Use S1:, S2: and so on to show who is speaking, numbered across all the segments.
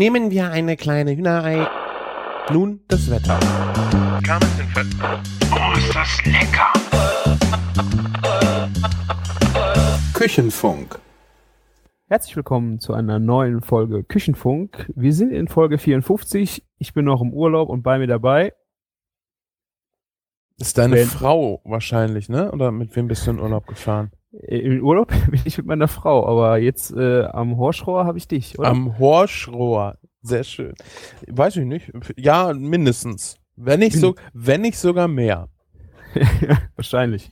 S1: Nehmen wir eine kleine Hühnerei. Nun das Wetter.
S2: Oh, ist das lecker!
S3: Küchenfunk.
S4: Herzlich willkommen zu einer neuen Folge Küchenfunk. Wir sind in Folge 54. Ich bin noch im Urlaub und bei mir dabei.
S1: Ist deine Frau wahrscheinlich, ne? Oder mit wem bist du in Urlaub gefahren?
S4: Äh, Im Urlaub bin ich mit meiner Frau, aber jetzt äh, am Horschrohr habe ich dich, oder?
S1: Am Horschrohr. Sehr schön. Weiß ich nicht. Ja, mindestens. Wenn nicht, so, wenn nicht sogar mehr.
S4: Wahrscheinlich.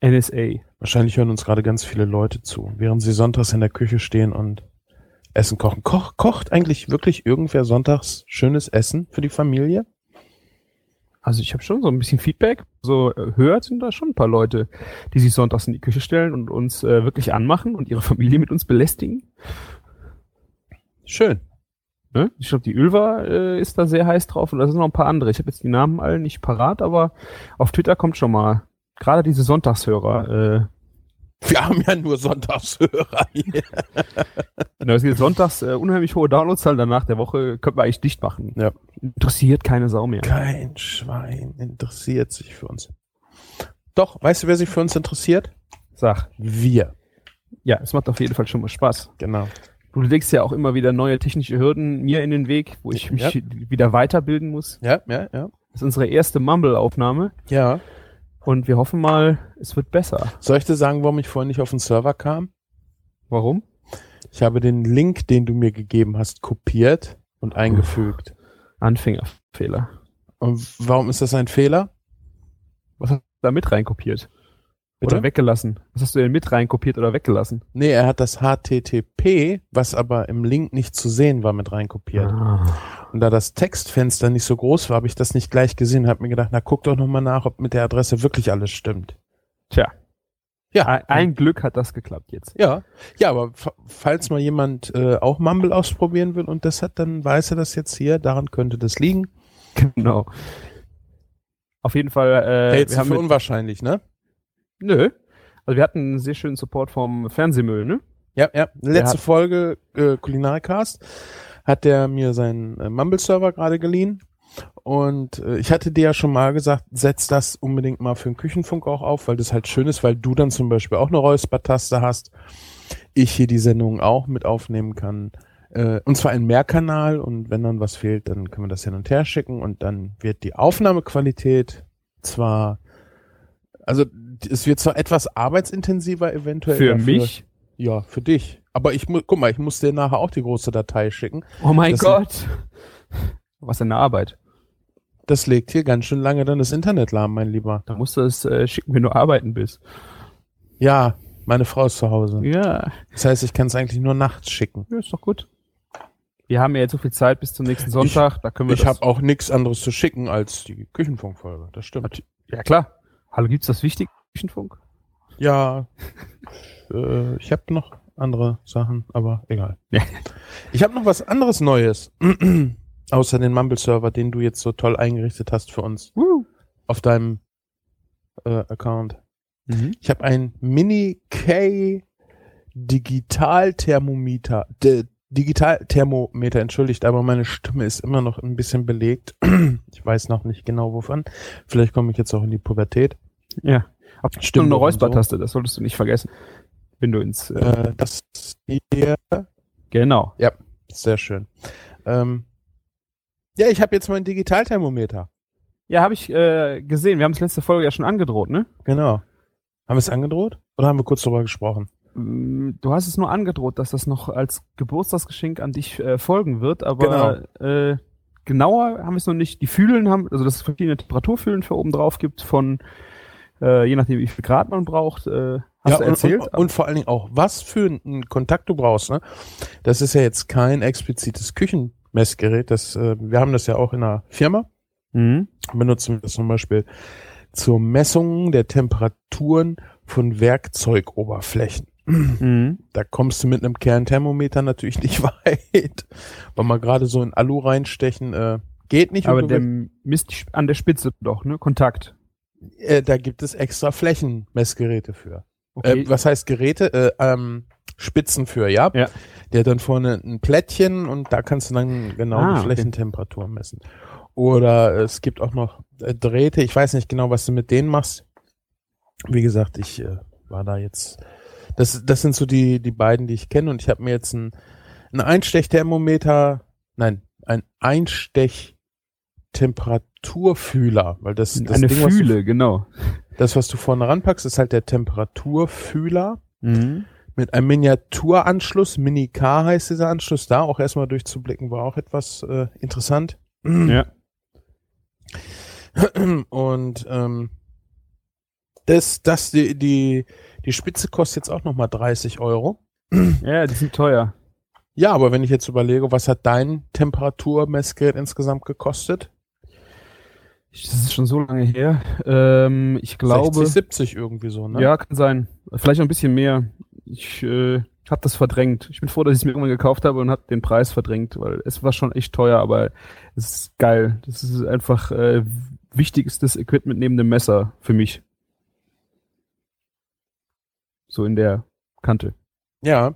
S4: NSA.
S1: Wahrscheinlich hören uns gerade ganz viele Leute zu, während sie sonntags in der Küche stehen und Essen kochen. Koch, kocht eigentlich wirklich irgendwer sonntags schönes Essen für die Familie?
S4: Also ich habe schon so ein bisschen Feedback. So äh, hört sind da schon ein paar Leute, die sich sonntags in die Küche stellen und uns äh, wirklich anmachen und ihre Familie mit uns belästigen.
S1: Schön.
S4: Ne? Ich glaube, die Ölva äh, ist da sehr heiß drauf und da sind noch ein paar andere. Ich habe jetzt die Namen alle nicht parat, aber auf Twitter kommt schon mal gerade diese Sonntagshörer.
S1: Wir haben ja nur Sonntagshörer hier.
S4: genau, es gibt sonntags äh, unheimlich hohe Downloadzahlen. Danach der Woche könnten wir eigentlich dicht machen.
S1: Ja.
S4: Interessiert keine Sau mehr.
S1: Kein Schwein interessiert sich für uns. Doch, weißt du, wer sich für uns interessiert?
S4: Sag.
S1: Wir.
S4: Ja, es macht auf jeden Fall schon mal Spaß.
S1: Genau.
S4: Du legst ja auch immer wieder neue technische Hürden mir in den Weg, wo ich mich
S1: Ja.
S4: wieder weiterbilden muss.
S1: Ja, ja, ja.
S4: Das ist unsere erste Mumble-Aufnahme
S1: Ja.
S4: Und wir hoffen mal, es wird besser.
S1: Soll ich dir sagen, warum ich vorhin nicht auf den Server kam?
S4: Warum?
S1: Ich habe den Link, den du mir gegeben hast, kopiert und eingefügt.
S4: Anfängerfehler.
S1: Und warum ist das ein Fehler?
S4: Was hast du da mit reinkopiert?
S1: Bitte?
S4: Oder weggelassen? Was hast du denn mit reinkopiert oder weggelassen?
S1: Nee, er hat das HTTP, was aber im Link nicht zu sehen war, mit reinkopiert.
S4: Ah.
S1: Und da das Textfenster nicht so groß war, habe ich das nicht gleich gesehen und habe mir gedacht, na guck doch nochmal nach, ob mit der Adresse wirklich alles stimmt.
S4: Tja,
S1: Ja,
S4: ein, ein Glück hat das geklappt jetzt.
S1: ja, ja, aber fa- falls mal jemand äh, auch Mumble ausprobieren will und das hat, dann weiß er das jetzt hier, daran könnte das liegen.
S4: Genau. Auf jeden Fall, äh,
S1: Hältst
S4: wir
S1: für unwahrscheinlich, ne?
S4: nö. Also wir hatten einen sehr schönen Support vom Fernsehmüll, ne?
S1: Ja, ja. Letzte Folge äh, Kulinarikast hat der mir seinen äh, Mumble-Server gerade geliehen. Und äh, ich hatte dir ja schon mal gesagt, setz das unbedingt mal für den Küchenfunk auch auf, weil das halt schön ist, weil du dann zum Beispiel auch eine Räuspertaste hast. Ich hier die Sendung auch mit aufnehmen kann. Äh, und zwar ein Mehrkanal und wenn dann was fehlt, dann können wir das hin und her schicken und dann wird die Aufnahmequalität zwar, also es wird zwar etwas arbeitsintensiver eventuell.
S4: Für
S1: dafür-
S4: mich.
S1: ja, für dich. Aber ich muss, guck mal, ich muss dir nachher auch die große Datei schicken.
S4: Oh mein
S1: Das-
S4: Gott. Was eine Arbeit.
S1: Das legt hier ganz schön lange dann das Internet lahm, mein Lieber.
S4: Da musst du es äh, schicken, wenn du arbeiten bist.
S1: Ja, meine Frau ist zu Hause.
S4: Ja,
S1: Das heißt, ich kann es eigentlich nur nachts schicken.
S4: ja, ist doch gut. Wir haben ja jetzt so viel Zeit bis zum nächsten Sonntag, da können wir
S1: Ich habe auch nichts anderes zu schicken als die Küchenfunkfolge. Das stimmt.
S4: ja klar. Hallo, gibt's das wichtig? Küchenfunk?
S1: Ja, äh, ich habe noch andere Sachen, aber egal. Ich habe noch was anderes Neues. Außer den Mumble-Server, den du jetzt so toll eingerichtet hast für uns
S4: Woo.
S1: auf deinem äh, Account.
S4: Mhm.
S1: Ich habe ein Mini K Digitalthermometer. De, Digitalthermometer, entschuldigt, aber meine Stimme ist immer noch ein bisschen belegt. Ich weiß noch nicht genau wovon. Vielleicht komme ich jetzt auch in die Pubertät.
S4: Ja. Auf
S1: Stimmt
S4: eine Räuspertaste, das solltest du nicht vergessen. Wenn du ins. Äh,
S1: Äh, das hier,
S4: genau.
S1: sehr schön. Ähm, ja, ich habe jetzt mein Digitalthermometer.
S4: Ja, habe ich äh, gesehen. Wir haben es letzte Folge ja schon angedroht, ne?
S1: Genau. Haben wir es angedroht? Oder haben wir kurz darüber gesprochen?
S4: Mm, Du hast es nur angedroht, dass das noch als Geburtstagsgeschenk an dich äh, folgen wird, aber äh, genauer haben wir es noch nicht. Die Fühlen haben, also dass es verschiedene Temperaturfühlen für oben drauf gibt, von äh, je nachdem, wie viel Grad man braucht. Hast du
S1: und,
S4: erzählt?
S1: Und, und vor allen Dingen auch, was für einen Kontakt du brauchst. Ne? Das ist ja jetzt kein explizites Küchenmessgerät. Das, äh, wir haben das ja auch in der Firma.
S4: mhm.
S1: Benutzen wir das zum Beispiel zur Messung der Temperaturen von Werkzeugoberflächen.
S4: Mhm.
S1: Da kommst du mit einem Kernthermometer natürlich nicht weit. Weil man gerade so in Alu reinstechen äh, geht nicht.
S4: Aber
S1: und du
S4: der misst an der Spitze doch, ne? Kontakt.
S1: äh, da gibt es extra Flächenmessgeräte für. Okay. Äh, was heißt Geräte? Äh, ähm, Spitzen für, ja?
S4: ja.
S1: Der hat dann vorne ein Plättchen und da kannst du dann genau ah, die Flächentemperatur okay. messen. Oder es gibt auch noch äh, Drähte. Ich weiß nicht genau, was du mit denen machst. Wie gesagt, ich äh, war da jetzt. Das, das sind so die, die beiden, die ich kenne. Und ich habe mir jetzt ein, ein Einstechthermometer, nein, ein Einstechtemperaturfühler, weil das, das
S4: eine Ding, Fühle, du, genau.
S1: Das, was du vorne ranpackst, ist halt der Temperaturfühler. Mhm. Mit einem Miniaturanschluss, Mini-K heißt dieser Anschluss, da auch erstmal durchzublicken, war auch etwas äh, interessant.
S4: Ja.
S1: Und ähm, das, das, die, die, die Spitze kostet jetzt auch nochmal 30 Euro.
S4: Ja, die sind teuer.
S1: Ja, aber wenn ich jetzt überlege, was hat dein Temperaturmessgerät insgesamt gekostet?
S4: Das ist schon so lange her. Ähm, ich glaube.
S1: 60, 70 irgendwie so, ne?
S4: Ja, kann sein. Vielleicht noch ein bisschen mehr. Ich äh, habe das verdrängt. Ich bin froh, dass ich es mir irgendwann gekauft habe und habe den Preis verdrängt, weil es war schon echt teuer, aber es ist geil. Das ist einfach äh, wichtigstes Equipment neben dem Messer für mich. So in der Kante.
S1: Ja.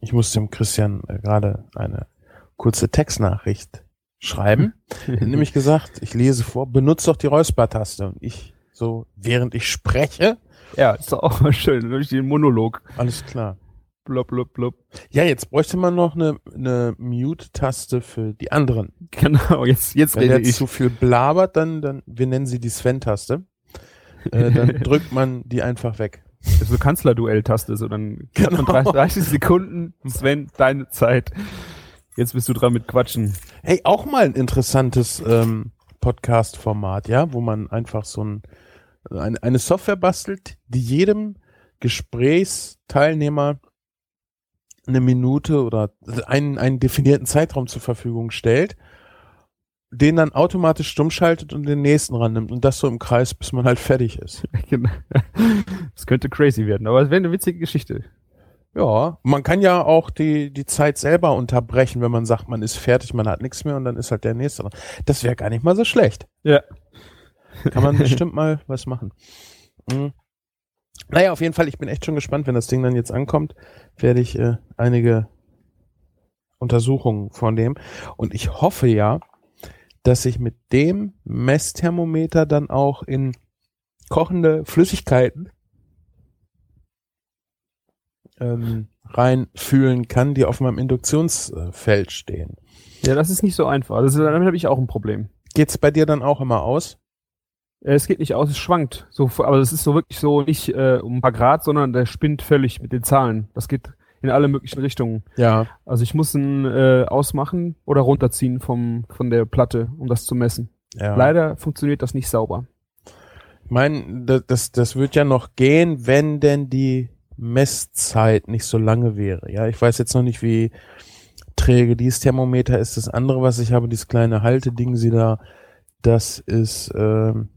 S1: Ich muss dem Christian äh, gerade eine kurze Textnachricht schreiben. nämlich gesagt, ich lese vor, benutze doch die Räuspertaste. Und ich so, während ich spreche.
S4: Ja, ist doch auch mal schön, durch den Monolog.
S1: Alles klar.
S4: Blub, blub, blub.
S1: Ja, jetzt bräuchte man noch eine, eine Mute-Taste für die anderen.
S4: Genau, jetzt, jetzt
S1: Wenn rede ich. zu viel blabert, dann, dann, wir nennen sie die Sven-Taste. äh, dann drückt man die einfach weg.
S4: Das ist so Kanzlerduell-Taste, so dann genau. 30, 30 Sekunden, Sven, deine Zeit. Jetzt bist du dran mit Quatschen.
S1: Hey, auch mal ein interessantes ähm, Podcast-Format, ja, wo man einfach so ein, eine, eine Software bastelt, die jedem Gesprächsteilnehmer eine Minute oder einen, einen definierten Zeitraum zur Verfügung stellt, den dann automatisch stumm schaltet und den nächsten rannimmt und das so im Kreis, bis man halt fertig ist.
S4: Genau. Das könnte crazy werden, aber es wäre eine witzige Geschichte.
S1: Ja, man kann ja auch die, die Zeit selber unterbrechen, wenn man sagt, man ist fertig, man hat nichts mehr und dann ist halt der nächste dran. Das wäre gar nicht mal so schlecht.
S4: Ja.
S1: Kann man bestimmt mal was machen. Mhm. Naja, auf jeden Fall, ich bin echt schon gespannt, wenn das Ding dann jetzt ankommt, werde ich äh, einige Untersuchungen vornehmen. Und ich hoffe ja, dass ich mit dem Messthermometer dann auch in kochende Flüssigkeiten ähm, reinfühlen kann, die auf meinem Induktionsfeld stehen.
S4: Ja, das ist nicht so einfach. Das ist, damit habe ich auch ein Problem.
S1: Geht's bei dir dann auch immer aus?
S4: Äh, es geht nicht aus, es schwankt. So, aber es ist so wirklich so nicht äh, um ein paar Grad, sondern der spinnt völlig mit den Zahlen. Das geht in alle möglichen Richtungen.
S1: Ja.
S4: Also ich muss ihn äh, ausmachen oder runterziehen vom, von der Platte, um das zu messen. Ja. Leider funktioniert das nicht sauber.
S1: Ich meine, das, das, das wird ja noch gehen, wenn denn die Messzeit nicht so lange wäre. Ja, ich weiß jetzt noch nicht, wie träge dieses Thermometer ist. Das andere, was ich habe, dieses kleine Halteding, sie da, das ist, ähm,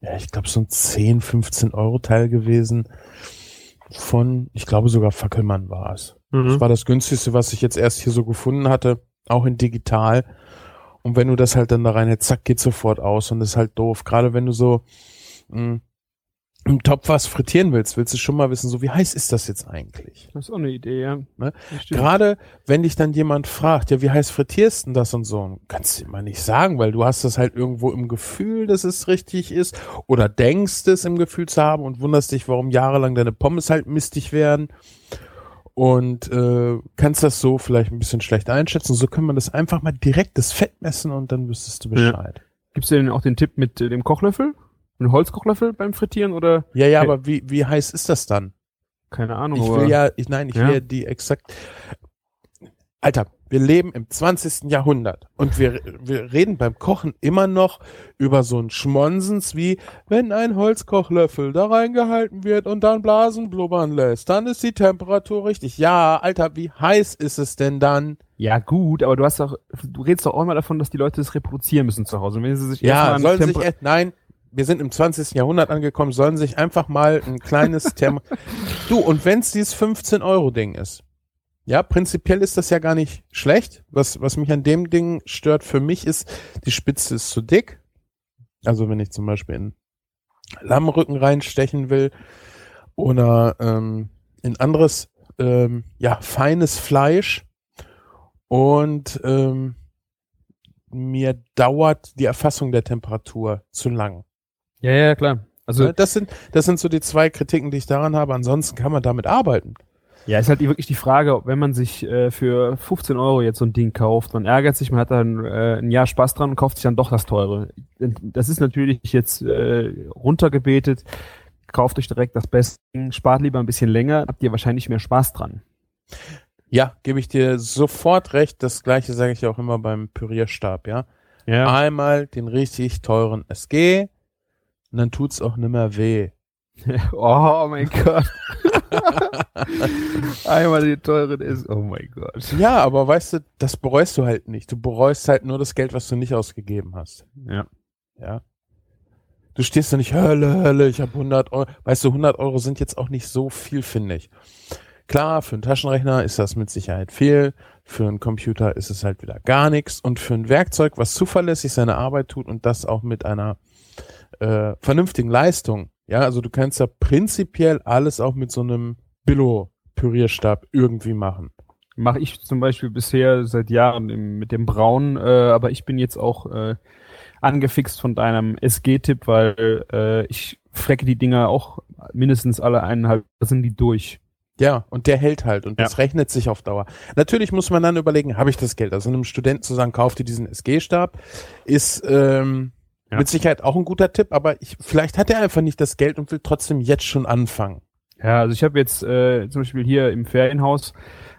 S1: ja, ich glaube, so ein 10, 15 Euro Teil gewesen von, ich glaube sogar Fackelmann war es. Mhm. Das war das günstigste, was ich jetzt erst hier so gefunden hatte, auch in digital. Und wenn du das halt dann da rein, zack, geht sofort aus und das ist halt doof. Gerade wenn du so mh, hm, im Topf was frittieren willst, willst du schon mal wissen, so wie heiß ist das jetzt eigentlich?
S4: Das ist auch eine Idee, ja.
S1: Ne? Gerade wenn dich dann jemand fragt, ja, wie heiß frittierst du das und so, kannst du immer nicht sagen, weil du hast das halt irgendwo im Gefühl, dass es richtig ist oder denkst es im Gefühl zu haben und wunderst dich, warum jahrelang deine Pommes halt mistig werden und äh, kannst das so vielleicht ein bisschen schlecht einschätzen. So kann man das einfach mal direkt das Fett messen und dann wüsstest du Bescheid. Ja.
S4: Gibst du denn auch den Tipp mit äh, dem Kochlöffel? Ein Holzkochlöffel beim Frittieren oder?
S1: Ja, ja, aber wie, wie heiß ist das dann?
S4: Keine Ahnung.
S1: Ich will ja, ich, nein, ich ja? will ja die exakt. Alter, wir leben im 20. Jahrhundert und wir, wir reden beim Kochen immer noch über so ein Schmonsens wie, wenn ein Holzkochlöffel da reingehalten wird und dann Blasen blubbern lässt, dann ist die Temperatur richtig. Ja, Alter, wie heiß ist es denn dann?
S4: Ja, gut, aber du hast doch, du redest doch auch immer davon, dass die Leute das reproduzieren müssen zu Hause. Und wenn sie sich
S1: ja, sollen sich, nein, wir sind im 20. Jahrhundert angekommen, sollen sich einfach mal ein kleines Thermo. du, und wenn's dieses 15-Euro-Ding ist. Ja, prinzipiell ist das ja gar nicht schlecht. Was, was mich an dem Ding stört für mich ist, die Spitze ist zu dick. Also wenn ich zum Beispiel in Lammrücken reinstechen will oder ähm, in anderes, ähm, ja, feines Fleisch und ähm, mir dauert die Erfassung der Temperatur zu lang.
S4: Ja, ja, klar.
S1: Also das sind, das sind so die zwei Kritiken, die ich daran habe. Ansonsten kann man damit arbeiten.
S4: Ja, ist halt wirklich die Frage, wenn man sich äh, für 15 Euro jetzt so ein Ding kauft, man ärgert sich, man hat dann äh, ein Jahr Spaß dran und kauft sich dann doch das teure. Das ist natürlich jetzt äh, runtergebetet. Kauft euch direkt das Beste, spart lieber ein bisschen länger, habt ihr wahrscheinlich mehr Spaß dran.
S1: Ja, gebe ich dir sofort recht. Das gleiche sage ich auch immer beim Pürierstab, ja. ja. Einmal den richtig teuren SG und dann tut's auch nimmer weh.
S4: oh mein Gott. Einmal die teuren ist, oh mein Gott.
S1: Ja, aber weißt du, das bereust du halt nicht. Du bereust halt nur das Geld, was du nicht ausgegeben hast.
S4: Ja.
S1: Ja. Du stehst da nicht, Hölle, Hölle, ich habe 100 Euro. Weißt du, 100 Euro sind jetzt auch nicht so viel, finde ich. Klar, für einen Taschenrechner ist das mit Sicherheit viel. Für einen Computer ist es halt wieder gar nichts. Und für ein Werkzeug, was zuverlässig seine Arbeit tut und das auch mit einer äh, vernünftigen Leistung, ja, also du kannst ja prinzipiell alles auch mit so einem Billo-Pürierstab irgendwie machen.
S4: Mache ich zum Beispiel bisher seit Jahren im, mit dem Braun, äh, aber ich bin jetzt auch äh, angefixt von deinem SG-Tipp, weil äh, ich frecke die Dinger auch mindestens alle eineinhalb, da sind die durch.
S1: Ja, und der hält halt und ja. das rechnet sich auf Dauer. Natürlich muss man dann überlegen, habe ich das Geld? Also einem Studenten zu sagen, kauf dir diesen SG-Stab, ist ähm, ja. Mit Sicherheit auch ein guter Tipp, aber ich, vielleicht hat er einfach nicht das Geld und will trotzdem jetzt schon anfangen.
S4: Ja, also ich habe jetzt äh, zum Beispiel hier im Ferienhaus,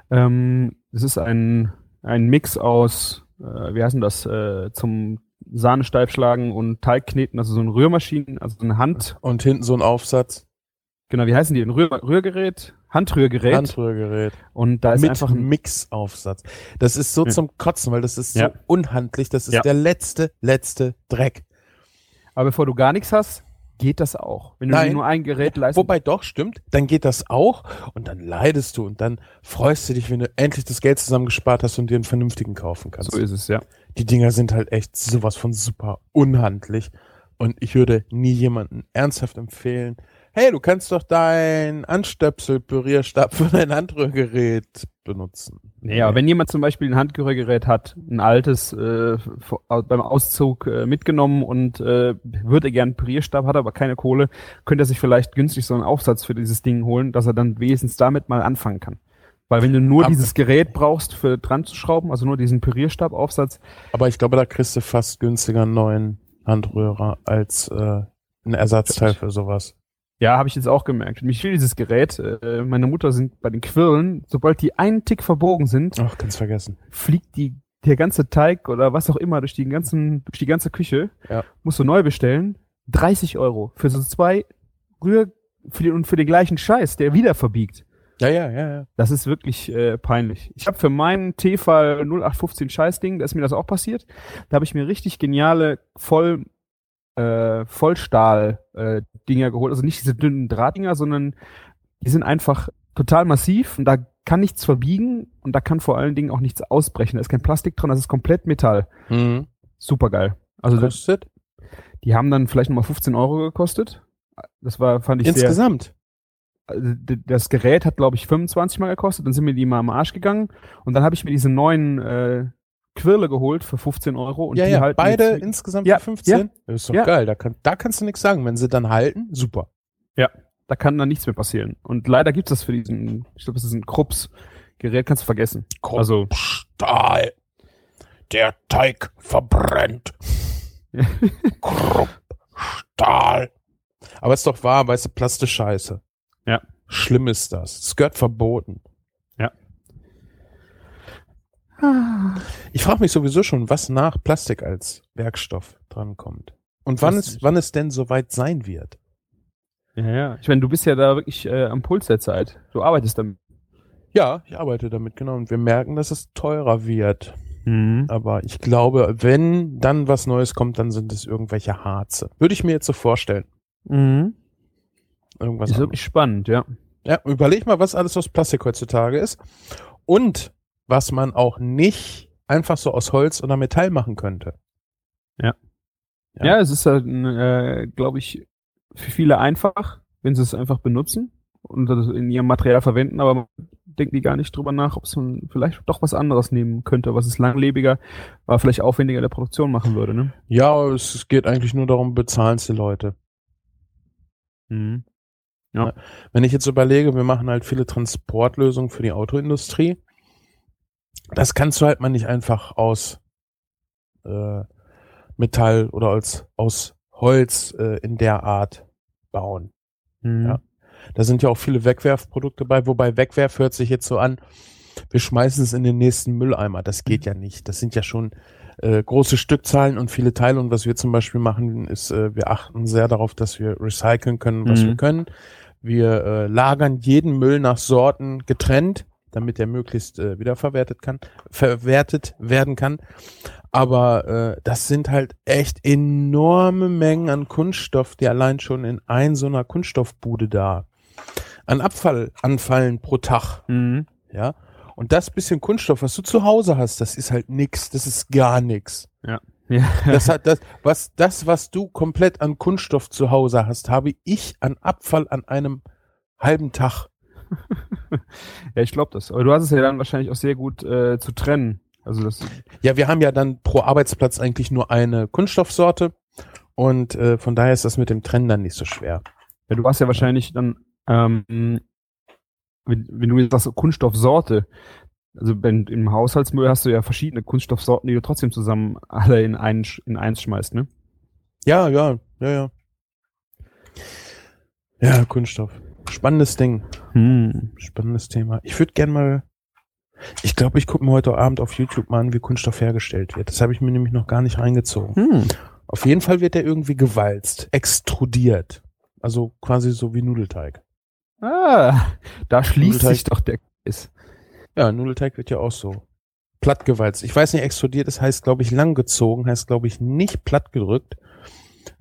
S4: ähm, es ist ein, ein Mix aus, äh, wie heißt denn das, äh, zum Sahne steifschlagen und Teigkneten, also so ein Rührmaschinen, also eine Hand.
S1: Und hinten so ein Aufsatz.
S4: Genau, wie heißen die? Ein Rühr Rührgerät? Handrührgerät.
S1: Handrührgerät.
S4: Und da ist
S1: Mit
S4: einfach ein
S1: Mixaufsatz. Das ist so ja. zum Kotzen, weil das ist so ja. unhandlich. Das ist ja. der letzte, letzte Dreck.
S4: Aber bevor du gar nichts hast, geht das auch. Wenn du Nein. nur ein Gerät leistest.
S1: Wobei doch, stimmt, dann geht das auch und dann leidest du und dann freust du dich, wenn du endlich das Geld zusammengespart hast und dir einen vernünftigen kaufen kannst.
S4: So ist es, ja.
S1: Die Dinger sind halt echt sowas von super unhandlich und ich würde nie jemanden ernsthaft empfehlen, hey, du kannst doch dein Anstöpsel-Pürierstab für dein Handrührgerät benutzen.
S4: Naja, nee. wenn jemand zum Beispiel ein Handrührgerät hat, ein altes, äh, beim Auszug äh, mitgenommen und äh, würde gern Pürierstab, hat aber keine Kohle, könnte er sich vielleicht günstig so einen Aufsatz für dieses Ding holen, dass er dann wenigstens damit mal anfangen kann. Weil wenn du nur aber dieses Gerät brauchst für dran zu schrauben, also nur diesen Pürierstabaufsatz.
S1: Aber ich glaube, da kriegst du fast günstiger einen neuen Handrührer als äh, ein Ersatzteil für sowas.
S4: Ja, habe ich jetzt auch gemerkt. Mich will dieses Gerät. Äh, meine Mutter sind bei den Quirlen, sobald die einen Tick verbogen sind,
S1: ach, ganz vergessen,
S4: fliegt die der ganze Teig oder was auch immer durch die ganzen durch die ganze Küche.
S1: Ja.
S4: Musst du neu bestellen. 30 Euro für so zwei Rühr für den, und für den gleichen Scheiß, der wieder verbiegt.
S1: Ja, ja, ja, ja.
S4: Das ist wirklich äh, peinlich. Ich habe für meinen T-Fall 0815 Scheißding, da ist mir das auch passiert. Da habe ich mir richtig geniale voll äh, Vollstahl-Dinger äh, geholt. Also nicht diese dünnen Drahtdinger, sondern die sind einfach total massiv und da kann nichts verbiegen und da kann vor allen Dingen auch nichts ausbrechen. Da ist kein Plastik dran, das ist komplett Metall.
S1: Mhm.
S4: Super geil. Also
S1: Kostet?
S4: die haben dann vielleicht nochmal 15 Euro gekostet. Das war, fand ich
S1: Insgesamt?
S4: Sehr, also das Gerät hat, glaube ich, 25 Mal gekostet. Dann sind mir die mal am Arsch gegangen. Und dann habe ich mir diese neuen äh, Quirle geholt für 15 Euro. Und
S1: ja,
S4: die
S1: ja,
S4: halten
S1: beide insgesamt
S4: ja,
S1: für 15.
S4: Ja,
S1: das ist doch
S4: ja.
S1: geil. Da, kann, da kannst du nichts sagen. Wenn sie dann halten, super.
S4: Ja, da kann dann nichts mehr passieren. Und leider gibt's das für diesen, ich glaube, das ist ein Krups-Gerät, kannst du vergessen.
S1: Krupp also Stahl. Der Teig verbrennt. Krupp Stahl. Aber ist doch wahr, weißt du, Plastisch scheiße.
S4: Ja.
S1: Schlimm ist das. Es gehört verboten. Ich frage mich sowieso schon, was nach Plastik als Werkstoff drankommt. Und wann es, wann es denn soweit sein wird.
S4: Ja, ja. Ich meine, du bist ja da wirklich äh, am Puls der Zeit. Du arbeitest damit.
S1: Ja, ich arbeite damit, genau. Und wir merken, dass es teurer wird.
S4: Mhm.
S1: Aber ich glaube, wenn dann was Neues kommt, dann sind es irgendwelche Harze. Würde ich mir jetzt so vorstellen.
S4: Mhm.
S1: Irgendwas
S4: ist wirklich spannend, ja.
S1: Ja, überleg mal, was alles aus Plastik heutzutage ist. Und was man auch nicht einfach so aus Holz oder Metall machen könnte.
S4: Ja. Ja, ja es ist halt, äh, glaube ich, für viele einfach, wenn sie es einfach benutzen und das in ihrem Material verwenden, aber denken die gar nicht drüber nach, ob es vielleicht doch was anderes nehmen könnte, was es langlebiger, aber vielleicht aufwendiger in der Produktion machen würde, ne?
S1: Ja, es geht eigentlich nur darum, bezahlen es die Leute. Mhm. Ja. Wenn ich jetzt überlege, wir machen halt viele Transportlösungen für die Autoindustrie. Das kannst du halt mal nicht einfach aus äh, Metall oder als, aus Holz äh, in der Art bauen. Mhm. Ja. Da sind ja auch viele Wegwerfprodukte bei, wobei Wegwerf hört sich jetzt so an, wir schmeißen es in den nächsten Mülleimer. Das geht mhm. ja nicht. Das sind ja schon äh, große Stückzahlen und viele Teile. Und was wir zum Beispiel machen, ist, äh, wir achten sehr darauf, dass wir recyceln können, was mhm. wir können. Wir äh, lagern jeden Müll nach Sorten getrennt, damit er möglichst äh, wiederverwertet kann, verwertet werden kann. Aber äh, das sind halt echt enorme Mengen an Kunststoff, die allein schon in ein so einer Kunststoffbude da an Abfall anfallen pro Tag. Mhm. Ja. Und das bisschen Kunststoff, was du zu Hause hast, das ist halt nix, das ist gar nix.
S4: Ja. ja.
S1: Das hat das, was, das, was du komplett an Kunststoff zu Hause hast, habe ich an Abfall an einem halben Tag.
S4: ja, ich glaube das. Aber du hast es ja dann wahrscheinlich auch sehr gut äh, zu trennen. Also das
S1: ja, wir haben ja dann pro Arbeitsplatz eigentlich nur eine Kunststoffsorte und äh, von daher ist das mit dem Trennen dann nicht so schwer.
S4: Ja, du hast ja wahrscheinlich dann, ähm, wenn, wenn du jetzt sagst Kunststoffsorte, also wenn, im Haushaltsmüll hast du ja verschiedene Kunststoffsorten, die du trotzdem zusammen alle in, ein, in eins schmeißt, ne?
S1: Ja, ja, ja, ja. Ja, Kunststoff. Spannendes Ding. Hm. Spannendes Thema. Ich würde gern mal ich glaube, ich gucke mir heute Abend auf YouTube mal an, wie Kunststoff hergestellt wird. Das habe ich mir nämlich noch gar nicht reingezogen. Hm. Auf jeden Fall wird der irgendwie gewalzt, extrudiert. Also quasi so wie Nudelteig.
S4: Ah, da schließt Nudelteig. sich doch der Kiss.
S1: Ja, Nudelteig wird ja auch so plattgewalzt. Ich weiß nicht, extrudiert, das heißt, glaube ich, langgezogen, heißt, glaube ich, nicht plattgedrückt.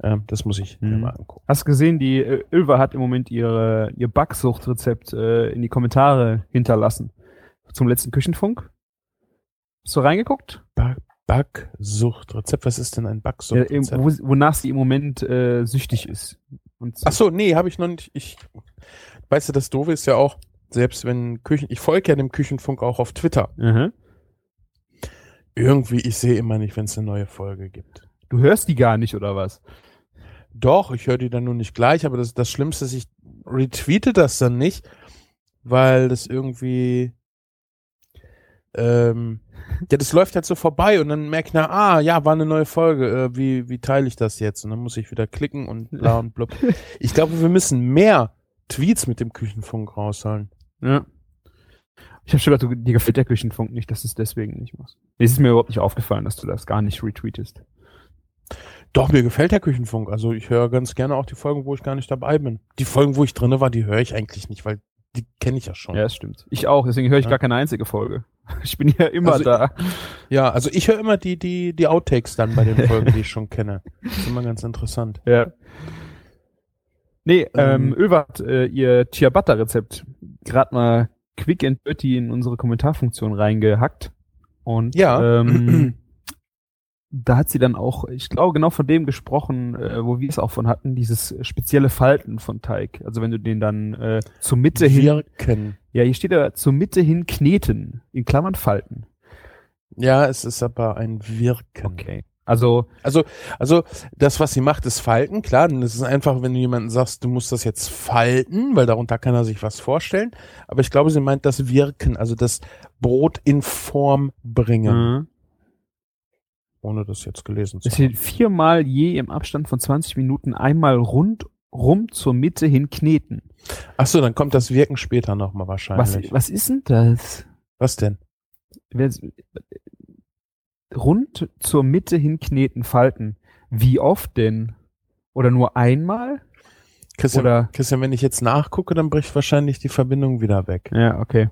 S1: Ähm, das muss ich mir mal angucken.
S4: Hast gesehen, die äh, Ölva hat im Moment ihre, ihr Backsuchtrezept äh, in die Kommentare hinterlassen zum letzten Küchenfunk. Hast du reingeguckt?
S1: Backsuchtrezept. Was ist denn ein Backsuchtrezept?
S4: Ja, wo, wonach sie im Moment äh, süchtig ist.
S1: Und Ach so, nee, habe ich noch nicht. Ich, weißt du, das Doofe ist ja auch, selbst wenn Küchen, ich folge ja dem Küchenfunk auch auf Twitter. Mhm. Irgendwie, ich sehe immer nicht, wenn es eine neue Folge gibt.
S4: Du hörst die gar nicht, oder was?
S1: Doch, ich höre die dann nur nicht gleich, aber das, das Schlimmste ist, ich retweete das dann nicht, weil das irgendwie ähm, ja, das läuft halt so vorbei und dann merke ich, na, ah, ja, war eine neue Folge, äh, wie, wie teile ich das jetzt? Und dann muss ich wieder klicken und bla und blub. Ich glaube, wir müssen mehr Tweets mit dem Küchenfunk rausholen.
S4: Ja. Ich habe schon gedacht, dir gefällt der Küchenfunk nicht, dass du es deswegen nicht machst. Es ist mir überhaupt nicht aufgefallen, dass du das gar nicht retweetest.
S1: Doch, mir gefällt der Küchenfunk. Also ich höre ganz gerne auch die Folgen, wo ich gar nicht dabei bin. Die Folgen, wo ich drinne war, die höre ich eigentlich nicht, weil die kenne ich ja schon.
S4: Ja, das stimmt. Ich auch, deswegen höre ich ja. gar keine einzige Folge. Ich bin ja immer
S1: also,
S4: da.
S1: Ja, also ich höre immer die, die, die Outtakes dann bei den Folgen, die ich schon kenne. Das ist immer ganz interessant.
S4: Ja. Nee, ähm, ähm Ölwa hat äh, ihr Ciabatta-Rezept gerade mal quick and dirty in unsere Kommentarfunktion reingehackt. Und ja. ähm, da hat sie dann auch, ich glaube, genau von dem gesprochen, äh, wo wir es auch von hatten, dieses spezielle Falten von Teig. Also wenn du den dann äh, zur Mitte
S1: Wirken. hin.
S4: Ja, hier steht er zur Mitte hin kneten, in Klammern falten.
S1: Ja, es ist aber ein Wirken.
S4: Okay. Also,
S1: also, also das, was sie macht, ist Falten, klar. Und es ist einfach, wenn du jemanden sagst, du musst das jetzt falten, weil darunter kann er sich was vorstellen. Aber ich glaube, sie meint das Wirken, also das Brot in Form bringen. Mhm ohne das jetzt gelesen
S4: zu haben. Es wird viermal je im Abstand von 20 Minuten einmal rundrum zur Mitte hin kneten.
S1: Ach so, dann kommt das Wirken später nochmal wahrscheinlich.
S4: Was, was ist denn das?
S1: Was denn?
S4: Rund zur Mitte hin kneten, falten. Wie oft denn? Oder nur einmal?
S1: Christian, Oder? Christian, wenn ich jetzt nachgucke, dann bricht wahrscheinlich die Verbindung wieder weg.
S4: Ja, okay.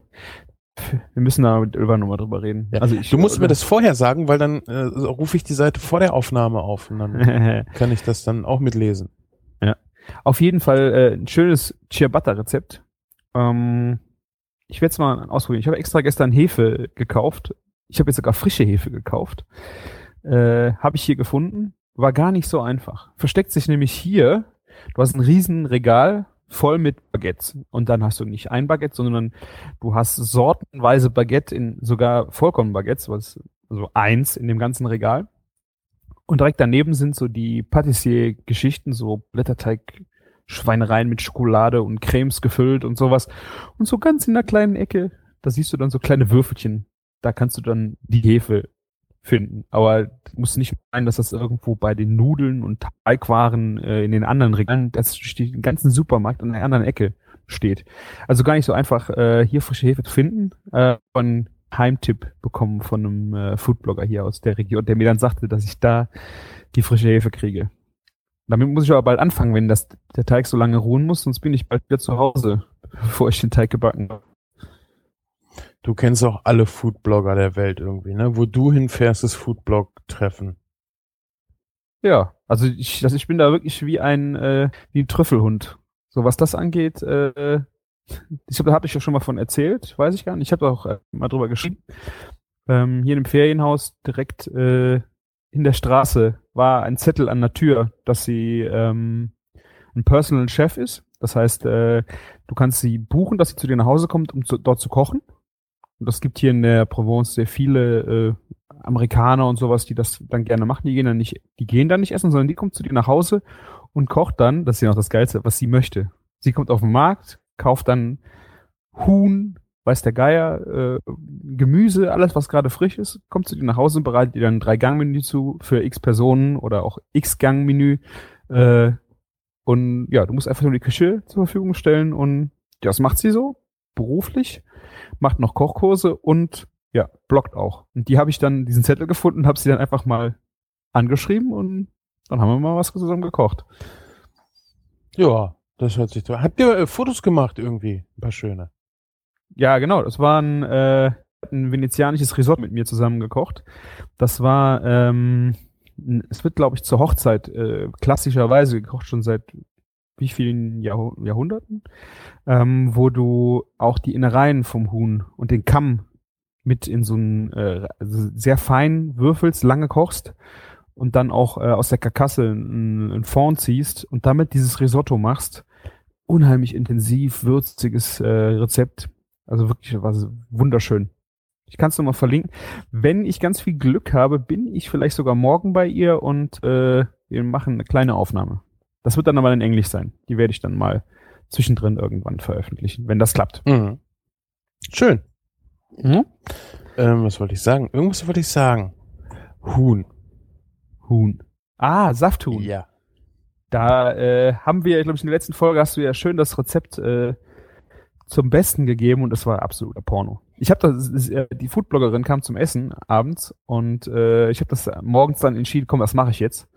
S4: Wir müssen da mit Ölver nochmal drüber reden.
S1: Ja. Also ich, du musst oder? mir das vorher sagen, weil dann äh, rufe ich die Seite vor der Aufnahme auf und dann kann ich das dann auch mitlesen.
S4: Ja. Auf jeden Fall äh, ein schönes Ciabatta-Rezept. Ähm, ich werde es mal ausprobieren. Ich habe extra gestern Hefe gekauft. Ich habe jetzt sogar frische Hefe gekauft. Äh, habe ich hier gefunden. War gar nicht so einfach. Versteckt sich nämlich hier du hast ein riesen Regal voll mit Baguettes. Und dann hast du nicht ein Baguette, sondern du hast sortenweise Baguette in sogar Vollkornbaguettes, was also eins in dem ganzen Regal. Und direkt daneben sind so die Patissier-Geschichten, so Blätterteig, Schweinereien mit Schokolade und Cremes gefüllt und sowas. Und so ganz in der kleinen Ecke, da siehst du dann so kleine Würfelchen. Da kannst du dann die Hefe finden. Aber muss nicht sein, dass das irgendwo bei den Nudeln und Teigwaren äh, in den anderen Regalen, das steht im ganzen Supermarkt an der anderen Ecke steht. Also gar nicht so einfach, äh, hier frische Hefe zu finden. Äh, von Heimtipp bekommen von einem äh, Foodblogger hier aus der Region, der mir dann sagte, dass ich da die frische Hefe kriege. Damit muss ich aber bald anfangen, wenn das, der Teig so lange ruhen muss, sonst bin ich bald wieder zu Hause, bevor ich den Teig gebacken habe.
S1: Du kennst auch alle Foodblogger der Welt irgendwie, ne? Wo du hinfährst, ist Foodblog-Treffen.
S4: Ja, also ich, also ich bin da wirklich wie ein, äh, wie ein Trüffelhund. So was das angeht, äh, ich glaube, da habe ich ja schon mal von erzählt, weiß ich gar nicht. Ich habe auch äh, mal drüber geschrieben. Ähm, hier im Ferienhaus direkt äh, in der Straße war ein Zettel an der Tür, dass sie ähm, ein Personal Chef ist. Das heißt, äh, du kannst sie buchen, dass sie zu dir nach Hause kommt, um zu, dort zu kochen. Und das gibt hier in der Provence sehr viele äh, Amerikaner und sowas, die das dann gerne machen. Die gehen dann nicht, die gehen dann nicht essen, sondern die kommt zu dir nach Hause und kocht dann, das ist ja noch das Geilste, was sie möchte. Sie kommt auf den Markt, kauft dann Huhn, weiß der Geier, äh, Gemüse, alles, was gerade frisch ist, kommt zu dir nach Hause und bereitet dir dann ein Drei-Gang-Menü zu für x Personen oder auch x-Gang-Menü. Äh, und ja, du musst einfach nur die Küche zur Verfügung stellen und das macht sie so, beruflich, macht noch Kochkurse und ja, bloggt auch. Und die habe ich dann, diesen Zettel gefunden, habe sie dann einfach mal angeschrieben und dann haben wir mal was zusammen gekocht.
S1: Ja, das hört sich so. Habt ihr äh, Fotos gemacht irgendwie? Ein paar schöne.
S4: Ja, genau. Das war ein, äh, ein venezianisches Resort mit mir zusammen gekocht. Das war, ähm, es wird, glaube ich, zur Hochzeit äh, klassischerweise gekocht, schon seit wie vielen Jahrh Jahrhunderten, ähm, wo du auch die Innereien vom Huhn und den Kamm mit in so ein äh, also sehr fein würfelst, lange kochst und dann auch äh, aus der Karkasse ein, ein Fond ziehst und damit dieses Risotto machst unheimlich intensiv, würziges äh, Rezept. Also wirklich was wunderschön. Ich kann es nochmal verlinken. Wenn ich ganz viel Glück habe, bin ich vielleicht sogar morgen bei ihr und äh, wir machen eine kleine Aufnahme. Das wird dann aber in Englisch sein. Die werde ich dann mal zwischendrin irgendwann veröffentlichen, wenn das klappt.
S1: Mhm. Schön. Mhm. Ähm, was wollte ich sagen? Irgendwas wollte ich sagen. Huhn.
S4: Huhn. Ah, Safthuhn.
S1: Ja.
S4: Da äh, haben wir, ich glaube, in der letzten Folge hast du ja schön das Rezept äh, zum Besten gegeben und es war absoluter Porno. Ich habe das, äh, die Foodbloggerin kam zum Essen abends und äh, ich habe das morgens dann entschieden, komm, was mache ich jetzt?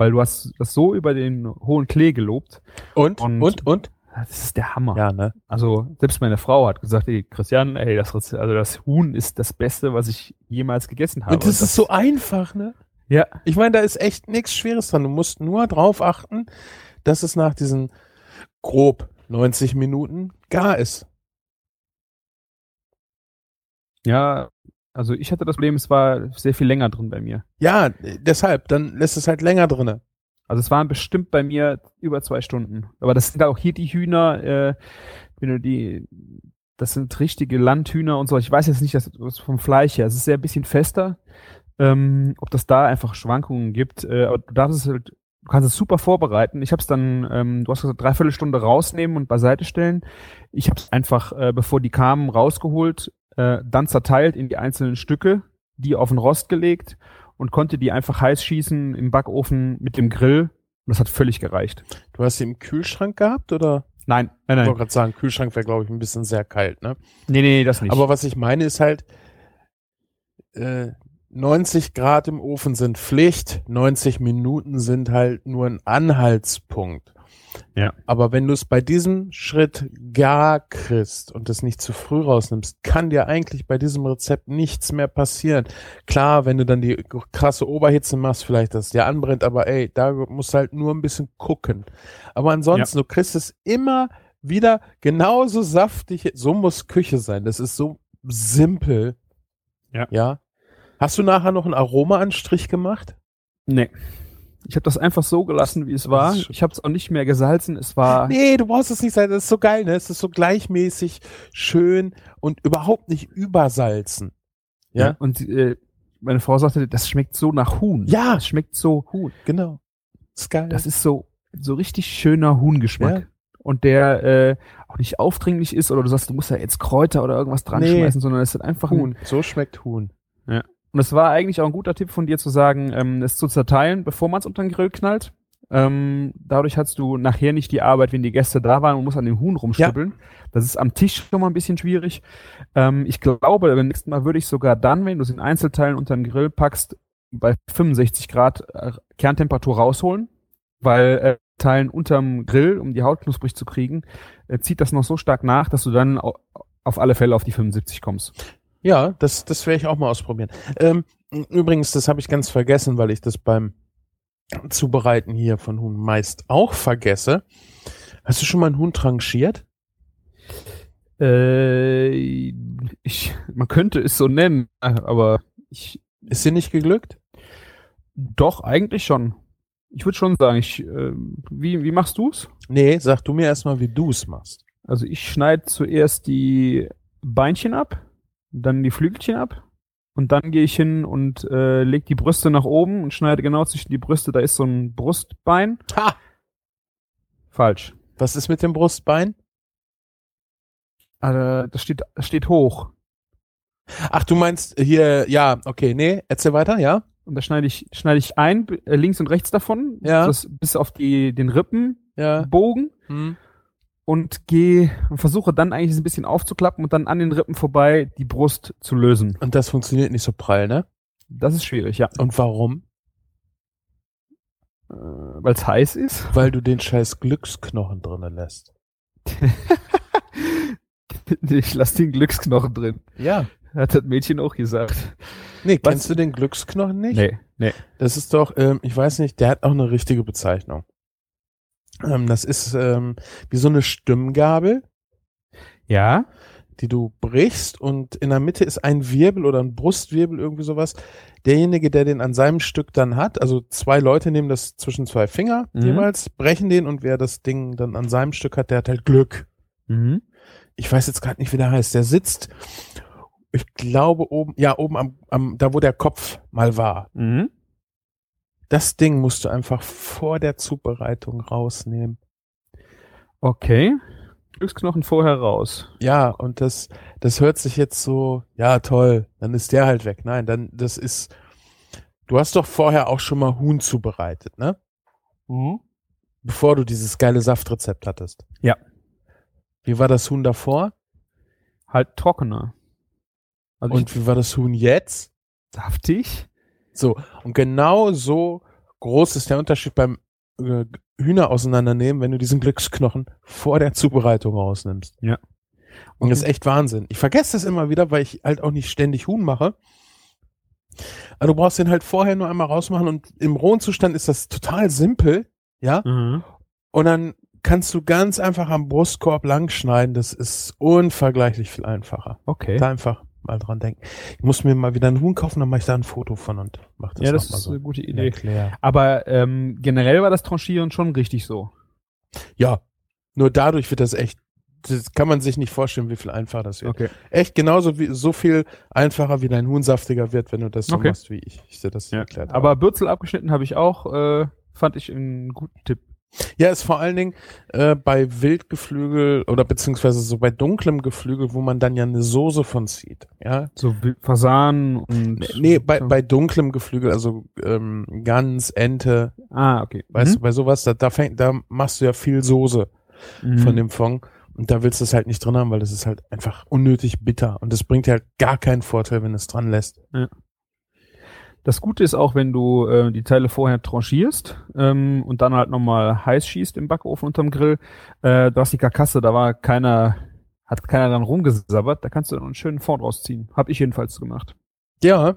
S4: Weil du hast das so über den hohen Klee gelobt.
S1: Und, und, und, und?
S4: Das ist der Hammer.
S1: Ja, ne?
S4: Also selbst meine Frau hat gesagt, ey, Christian, ey, das, also das Huhn ist das Beste, was ich jemals gegessen habe.
S1: Und das, und das ist so einfach, ne?
S4: Ja.
S1: Ich meine, da ist echt nichts Schweres dran. Du musst nur drauf achten, dass es nach diesen grob 90 Minuten gar ist.
S4: Ja, also ich hatte das Problem, es war sehr viel länger drin bei mir.
S1: Ja, deshalb, dann lässt es halt länger drinne.
S4: Also es waren bestimmt bei mir über zwei Stunden. Aber das sind auch hier die Hühner, äh, wenn du die, das sind richtige Landhühner und so. Ich weiß jetzt nicht, das, vom Fleisch her. Es ist sehr ein bisschen fester ähm, ob das da einfach Schwankungen gibt. Äh, aber du darfst es halt, du kannst es super vorbereiten. Ich habe es dann, ähm, du hast gesagt, dreiviertel Stunde rausnehmen und beiseite stellen. Ich habe es einfach, äh, bevor die kamen, rausgeholt, äh, dann zerteilt in die einzelnen Stücke, die auf den Rost gelegt und konnte die einfach heiß schießen im Backofen mit dem Grill. Und das hat völlig gereicht.
S1: Du hast sie im Kühlschrank gehabt oder?
S4: Nein, nein, nein.
S1: Ich wollte gerade sagen, Kühlschrank wäre, glaube ich, ein bisschen sehr kalt, ne?
S4: Nee, nee, das nicht.
S1: Aber was ich meine ist halt, äh, 90 Grad im Ofen sind Pflicht, 90 Minuten sind halt nur ein Anhaltspunkt.
S4: Ja.
S1: Aber wenn du es bei diesem Schritt gar kriegst und es nicht zu früh rausnimmst, kann dir eigentlich bei diesem Rezept nichts mehr passieren. Klar, wenn du dann die krasse Oberhitze machst, vielleicht dass es dir anbrennt, aber ey, da musst du halt nur ein bisschen gucken. Aber ansonsten, ja. du kriegst es immer wieder genauso saftig. So muss Küche sein. Das ist so simpel.
S4: Ja.
S1: Ja. Hast du nachher noch einen Aromaanstrich gemacht?
S4: Nee. Ich habe das einfach so gelassen, wie es war. Ich habe es auch nicht mehr gesalzen. Es war.
S1: Nee, du brauchst es nicht salzen. Das ist so geil, ne? Es ist so gleichmäßig, schön und überhaupt nicht übersalzen.
S4: Ja. ja und äh, meine Frau sagte, das schmeckt so nach Huhn.
S1: Ja.
S4: Es schmeckt so
S1: Huhn. Genau.
S4: Das ist geil. Das ist so, so richtig schöner Huhngeschmack. Ja. Und der äh, auch nicht aufdringlich ist oder du sagst, du musst ja jetzt Kräuter oder irgendwas dran nee. schmeißen, sondern es ist einfach
S1: Huhn. So schmeckt Huhn.
S4: Ja. Und es war eigentlich auch ein guter Tipp von dir zu sagen, ähm, es zu zerteilen, bevor man es unter den Grill knallt. Ähm, dadurch hast du nachher nicht die Arbeit, wenn die Gäste da waren und musst an dem Huhn rumstüppeln. Ja. Das ist am Tisch schon mal ein bisschen schwierig. Ähm, ich glaube, beim nächsten Mal würde ich sogar dann, wenn du es in Einzelteilen unter den Grill packst, bei 65 Grad äh, Kerntemperatur rausholen, weil äh, Teilen unterm Grill, um die Haut knusprig zu kriegen, äh, zieht das noch so stark nach, dass du dann auf alle Fälle auf die 75 kommst.
S1: Ja, das, das werde ich auch mal ausprobieren. Ähm, übrigens, das habe ich ganz vergessen, weil ich das beim Zubereiten hier von Huhn meist auch vergesse. Hast du schon mal einen Huhn tranchiert?
S4: Äh, ich, man könnte es so nennen, aber ich.
S1: Ist dir nicht geglückt?
S4: Doch, eigentlich schon. Ich würde schon sagen, ich, äh, wie, wie machst du's?
S1: Nee, sag du mir erstmal, wie du's machst.
S4: Also ich schneide zuerst die Beinchen ab dann die Flügelchen ab und dann gehe ich hin und äh, leg die Brüste nach oben und schneide genau zwischen die Brüste, da ist so ein Brustbein.
S1: Ha!
S4: Falsch.
S1: Was ist mit dem Brustbein?
S4: Also, das steht, das steht hoch.
S1: Ach, du meinst hier, ja, okay, nee, erzähl weiter, ja?
S4: Und da schneide ich, schneide ich ein, äh, links und rechts davon,
S1: ja.
S4: bis auf die, den Rippenbogen.
S1: Ja. Hm
S4: und gehe und versuche dann eigentlich ein bisschen aufzuklappen und dann an den Rippen vorbei die Brust zu lösen.
S1: Und das funktioniert nicht so prall, ne?
S4: Das ist schwierig, ja.
S1: Und warum?
S4: Äh, Weil es heiß ist?
S1: Weil du den scheiß Glücksknochen drinnen lässt.
S4: ich lass den Glücksknochen drin.
S1: Ja.
S4: Hat das Mädchen auch gesagt.
S1: Nee, Was? kennst du den Glücksknochen nicht?
S4: Nee, nee.
S1: Das ist doch, ähm, ich weiß nicht, der hat auch eine richtige Bezeichnung. Ähm, das ist ähm, wie so eine Stimmgabel.
S4: Ja.
S1: Die du brichst und in der Mitte ist ein Wirbel oder ein Brustwirbel, irgendwie sowas. Derjenige, der den an seinem Stück dann hat, also zwei Leute nehmen das zwischen zwei Finger mhm. jeweils, brechen den und wer das Ding dann an seinem Stück hat, der hat halt Glück.
S4: Mhm.
S1: Ich weiß jetzt gerade nicht, wie der heißt. Der sitzt, ich glaube, oben, ja, oben am, am da wo der Kopf mal war.
S4: Mhm.
S1: Das Ding musst du einfach vor der Zubereitung rausnehmen.
S4: Okay. Glücksknochen vorher raus.
S1: Ja, und das, das hört sich jetzt so, ja, toll, dann ist der halt weg. Nein, dann, das ist, du hast doch vorher auch schon mal Huhn zubereitet, ne?
S4: Mhm.
S1: Bevor du dieses geile Saftrezept hattest.
S4: Ja.
S1: Wie war das Huhn davor?
S4: Halt trockener.
S1: Also und wie war das Huhn jetzt?
S4: Saftig.
S1: So, und genau so groß ist der Unterschied beim äh, Hühner auseinandernehmen, wenn du diesen Glücksknochen vor der Zubereitung rausnimmst.
S4: Ja.
S1: Und das ist echt Wahnsinn. Ich vergesse das immer wieder, weil ich halt auch nicht ständig Huhn mache. Aber du brauchst den halt vorher nur einmal rausmachen und im rohen Zustand ist das total simpel, ja.
S4: Mhm.
S1: Und dann kannst du ganz einfach am Brustkorb langschneiden. Das ist unvergleichlich viel einfacher.
S4: Okay.
S1: Da einfach mal dran denken. Ich muss mir mal wieder ein Huhn kaufen, dann mache ich da ein Foto von und mache das
S4: Ja, das ist so eine gute Idee. Erklär. Aber ähm, generell war das Tranchieren schon richtig so.
S1: Ja, nur dadurch wird das echt, das kann man sich nicht vorstellen, wie viel einfacher das wird.
S4: Okay.
S1: Echt genauso wie so viel einfacher wie dein Huhn saftiger wird, wenn du das so
S4: okay.
S1: machst, wie ich, ich dir das
S4: ja.
S1: erklärt habe.
S4: Aber Bürzel abgeschnitten habe ich auch, äh, fand ich einen guten Tipp.
S1: Ja, ist vor allen Dingen äh, bei Wildgeflügel oder beziehungsweise so bei dunklem Geflügel, wo man dann ja eine Soße von zieht. Ja.
S4: So Fasan und.
S1: Nee, bei, so. bei dunklem Geflügel, also ähm, Gans, Ente.
S4: Ah, okay.
S1: Weißt mhm. du, bei sowas, da, da, fäng, da machst du ja viel Soße mhm. von dem Fond. Und da willst du es halt nicht drin haben, weil das ist halt einfach unnötig bitter. Und das bringt dir halt gar keinen Vorteil, wenn du es dran lässt.
S4: Ja. Das Gute ist auch, wenn du äh, die Teile vorher tranchierst ähm, und dann halt nochmal heiß schießt im Backofen unterm Grill, äh, du hast die Karkasse, da war keiner, hat keiner dann rumgesabbert, da kannst du dann einen schönen Fond rausziehen. Hab ich jedenfalls gemacht.
S1: Ja.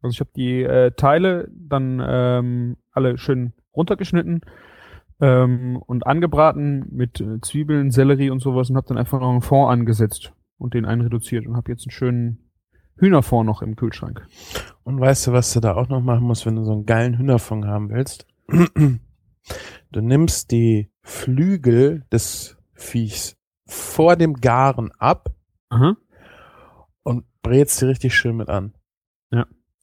S4: Also ich habe die äh, Teile dann ähm, alle schön runtergeschnitten ähm, und angebraten mit äh, Zwiebeln, Sellerie und sowas und habe dann einfach noch einen Fond angesetzt und den einreduziert und habe jetzt einen schönen Hühnerfond noch im Kühlschrank.
S1: Und weißt du, was du da auch noch machen musst, wenn du so einen geilen Hühnerfond haben willst? Du nimmst die Flügel des Viechs vor dem Garen ab
S4: Aha.
S1: und brätst sie richtig schön mit an.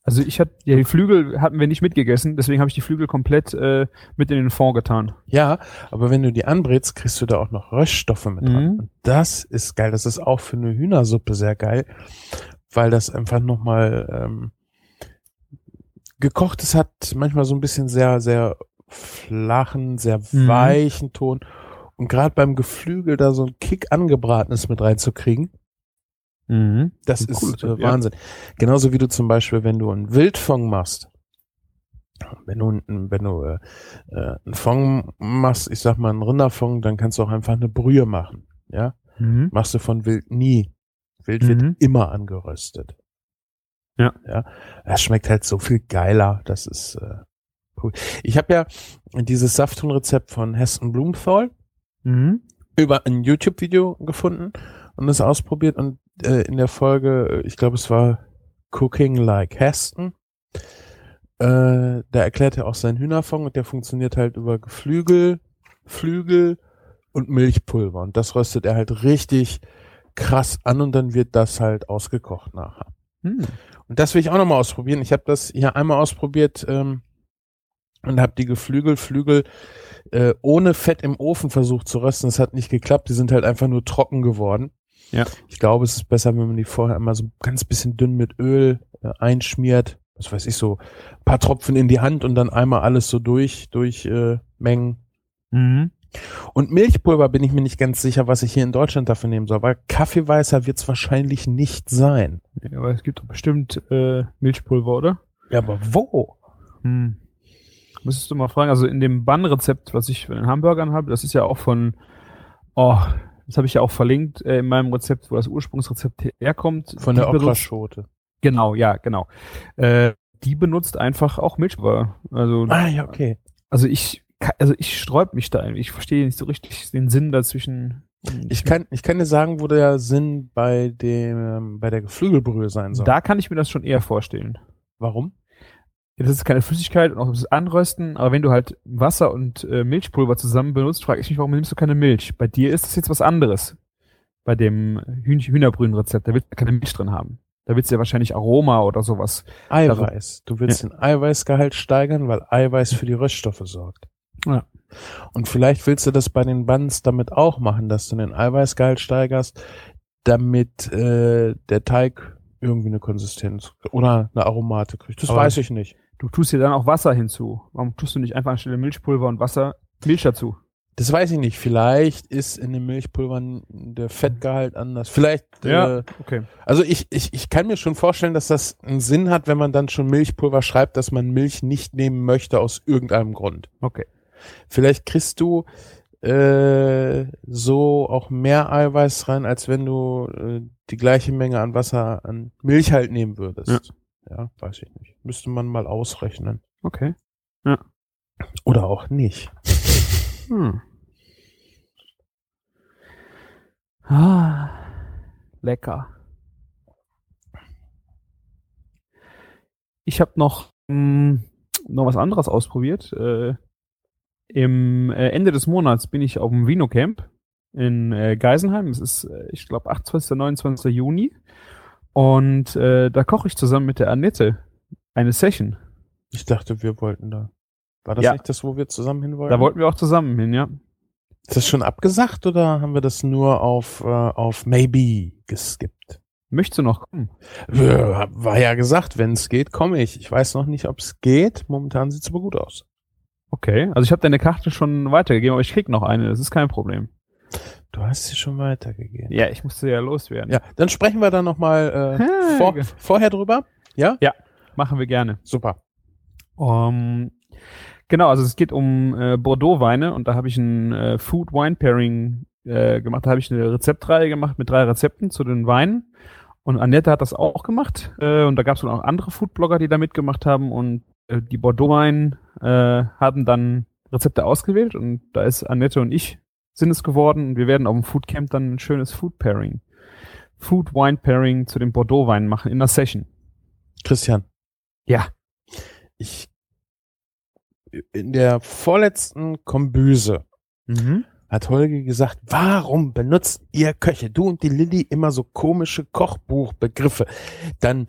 S4: Also ich hatte ja, die Flügel hatten wir nicht mitgegessen, deswegen habe ich die Flügel komplett äh, mit in den Fond getan.
S1: Ja, aber wenn du die anbrätst, kriegst du da auch noch Röststoffe mit dran.
S4: Mhm.
S1: Und das ist geil. Das ist auch für eine Hühnersuppe sehr geil, weil das einfach nochmal ähm, gekochtes hat manchmal so ein bisschen sehr, sehr flachen, sehr
S4: Mhm.
S1: weichen Ton. Und gerade beim Geflügel da so ein Kick angebratenes mit reinzukriegen,
S4: Mhm.
S1: das
S4: Ein
S1: ist
S4: cooler
S1: äh,
S4: Tipp, ja.
S1: Wahnsinn. Genauso wie du zum Beispiel, wenn du einen Wildfond machst, wenn du, einen- wenn du äh, äh, einen Fond machst, ich sag mal einen Rinderfond, dann kannst du auch einfach eine Brühe machen. Ja,
S4: Mhm.
S1: machst du von Wild nie.
S4: Mhm.
S1: wird immer angeröstet.
S4: Ja.
S1: Ja, das schmeckt halt so viel geiler. Das ist äh, cool. Ich habe ja dieses Safthuhn-Rezept von Heston Blumenthal
S4: Mhm.
S1: über ein YouTube-Video gefunden und das ausprobiert und äh, in der Folge, ich glaube es war Cooking Like Heston, äh, da erklärt er auch seinen Hühnerfond und der funktioniert halt über Geflügel, Flügel und Milchpulver und das röstet er halt richtig krass an und dann wird das halt ausgekocht nachher.
S4: Mhm.
S1: Und das will ich auch nochmal ausprobieren. Ich habe das hier einmal ausprobiert ähm, und habe die Geflügel, Flügel äh, ohne Fett im Ofen versucht zu rösten. Das hat nicht geklappt. Die sind halt einfach nur trocken geworden.
S4: Ja.
S1: Ich glaube, es ist besser, wenn man die vorher einmal so ganz bisschen dünn mit Öl äh, einschmiert. Was weiß ich, so ein paar Tropfen in die Hand und dann einmal alles so durch, durch äh, Mengen.
S4: Mhm.
S1: Und Milchpulver bin ich mir nicht ganz sicher, was ich hier in Deutschland dafür nehmen soll. Aber Kaffeeweißer wird es wahrscheinlich nicht sein.
S4: Ja, aber es gibt doch bestimmt äh, Milchpulver, oder?
S1: Ja, aber wo?
S4: Hm. Müsstest du mal fragen, also in dem Bun-Rezept, was ich für den Hamburgern habe, das ist ja auch von, oh, das habe ich ja auch verlinkt äh, in meinem Rezept, wo das Ursprungsrezept herkommt.
S1: Von
S4: Die
S1: der Okraschote.
S4: Genau, ja, genau. Äh, die benutzt einfach auch Milchpulver. Also,
S1: Ah, ja, okay.
S4: also ich, also ich sträub mich da. Ich verstehe nicht so richtig den Sinn dazwischen.
S1: Ich kann, ich kann dir sagen, wo der Sinn bei dem, bei der Geflügelbrühe sein soll.
S4: da kann ich mir das schon eher vorstellen.
S1: Warum?
S4: Ja, Das ist keine Flüssigkeit und auch das Anrösten, aber wenn du halt Wasser und äh, Milchpulver zusammen benutzt, frage ich mich, warum nimmst du keine Milch? Bei dir ist das jetzt was anderes. Bei dem Hühn Hühnerbrühenrezept, da wird keine Milch drin haben. Da wird ja wahrscheinlich Aroma oder sowas.
S1: Eiweiß. Du willst den Eiweißgehalt steigern, weil Eiweiß für die Röststoffe sorgt.
S4: Ja.
S1: Und vielleicht willst du das bei den Buns damit auch machen, dass du den Eiweißgehalt steigerst, damit äh, der Teig irgendwie eine Konsistenz oder eine Aromate kriegt. Das
S4: Aber-
S1: weiß ich nicht.
S4: Du tust dir dann auch Wasser hinzu. Warum tust du nicht einfach anstelle Milchpulver und Wasser Milch dazu?
S1: Das weiß ich nicht. Vielleicht ist in den Milchpulvern der Fettgehalt anders. Vielleicht äh,
S4: okay.
S1: Also ich, ich, ich kann mir schon vorstellen, dass das einen Sinn hat, wenn man dann schon Milchpulver schreibt, dass man Milch nicht nehmen möchte aus irgendeinem Grund.
S4: Okay.
S1: Vielleicht kriegst du äh, so auch mehr Eiweiß rein, als wenn du äh, die gleiche Menge an Wasser an Milch halt nehmen würdest. Ja. weiß ich nicht. Müsste man mal ausrechnen.
S4: Okay.
S1: Oder auch nicht.
S4: Hm. Ah, lecker. Ich habe noch, mh, noch was anderes ausprobiert. Äh, Im äh, Ende des Monats bin ich auf dem Vino Camp in äh, Geisenheim. Es ist, äh, ich glaube, 28. 29. Juni. Und äh, da koche ich zusammen mit der Annette eine Session.
S1: Ich dachte, wir wollten da. War das
S4: Ja.
S1: nicht das, wo wir zusammen hin wollten?
S4: Da wollten wir auch zusammen hin, ja.
S1: Ist das schon abgesagt oder haben wir das nur auf, äh, auf Maybe geskippt?
S4: Möchtest du noch kommen?
S1: War ja gesagt, wenn es geht, komme ich. Ich weiß noch nicht, ob es geht. Momentan sieht's aber gut aus.
S4: Okay, also ich habe deine Karte schon weitergegeben, aber ich krieg noch eine, das ist kein Problem.
S1: Du hast sie schon weitergegeben.
S4: Ja, ich musste ja loswerden.
S1: Ja, dann sprechen wir da nochmal äh,
S4: Ja,
S1: vor, vorher drüber. Ja?
S4: Machen wir gerne.
S1: Super.
S4: Um, genau, also es geht um äh, Bordeaux-Weine und da habe ich ein äh, Food Wine Pairing äh, gemacht. Da habe ich eine Rezeptreihe gemacht mit drei Rezepten zu den Weinen. Und Annette hat das auch gemacht. Äh, und da gab es auch andere Foodblogger, die da mitgemacht haben. Und äh, die Bordeaux-Wein äh, haben dann Rezepte ausgewählt. Und da ist Annette und ich sind es geworden. Und wir werden auf dem Foodcamp dann ein schönes Food Pairing. Food Wine Pairing zu den Bordeaux-Weinen machen in einer Session.
S1: Christian.
S4: Ja.
S1: Ich in der vorletzten Kombüse
S4: Mhm.
S1: hat Holger gesagt, warum benutzt ihr Köche, du und die Lilly, immer so komische Kochbuchbegriffe? Dann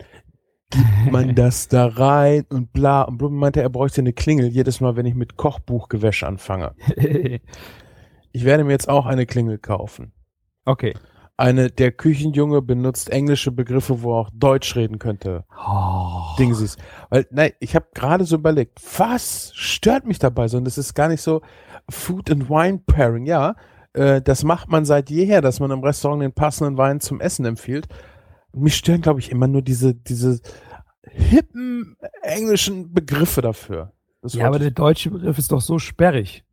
S1: gibt man das da rein und bla. Und Blum meinte, er bräuchte eine Klingel jedes Mal, wenn ich mit Kochbuchgewäsch anfange. Ich werde mir jetzt auch eine Klingel kaufen.
S4: okay.
S1: Eine, der Küchenjunge benutzt englische Begriffe, wo er auch Deutsch reden könnte.
S4: Oh.
S1: Dingsies. Weil, nein, ich habe gerade so überlegt, was stört mich dabei so? Und es ist gar nicht so Food and Wine Pairing. Ja, äh, das macht man seit jeher, dass man im Restaurant den passenden Wein zum Essen empfiehlt. Mich stören, glaube ich, immer nur diese, diese hippen englischen Begriffe dafür. Das
S4: Ja, aber der deutsche Begriff ist doch so sperrig.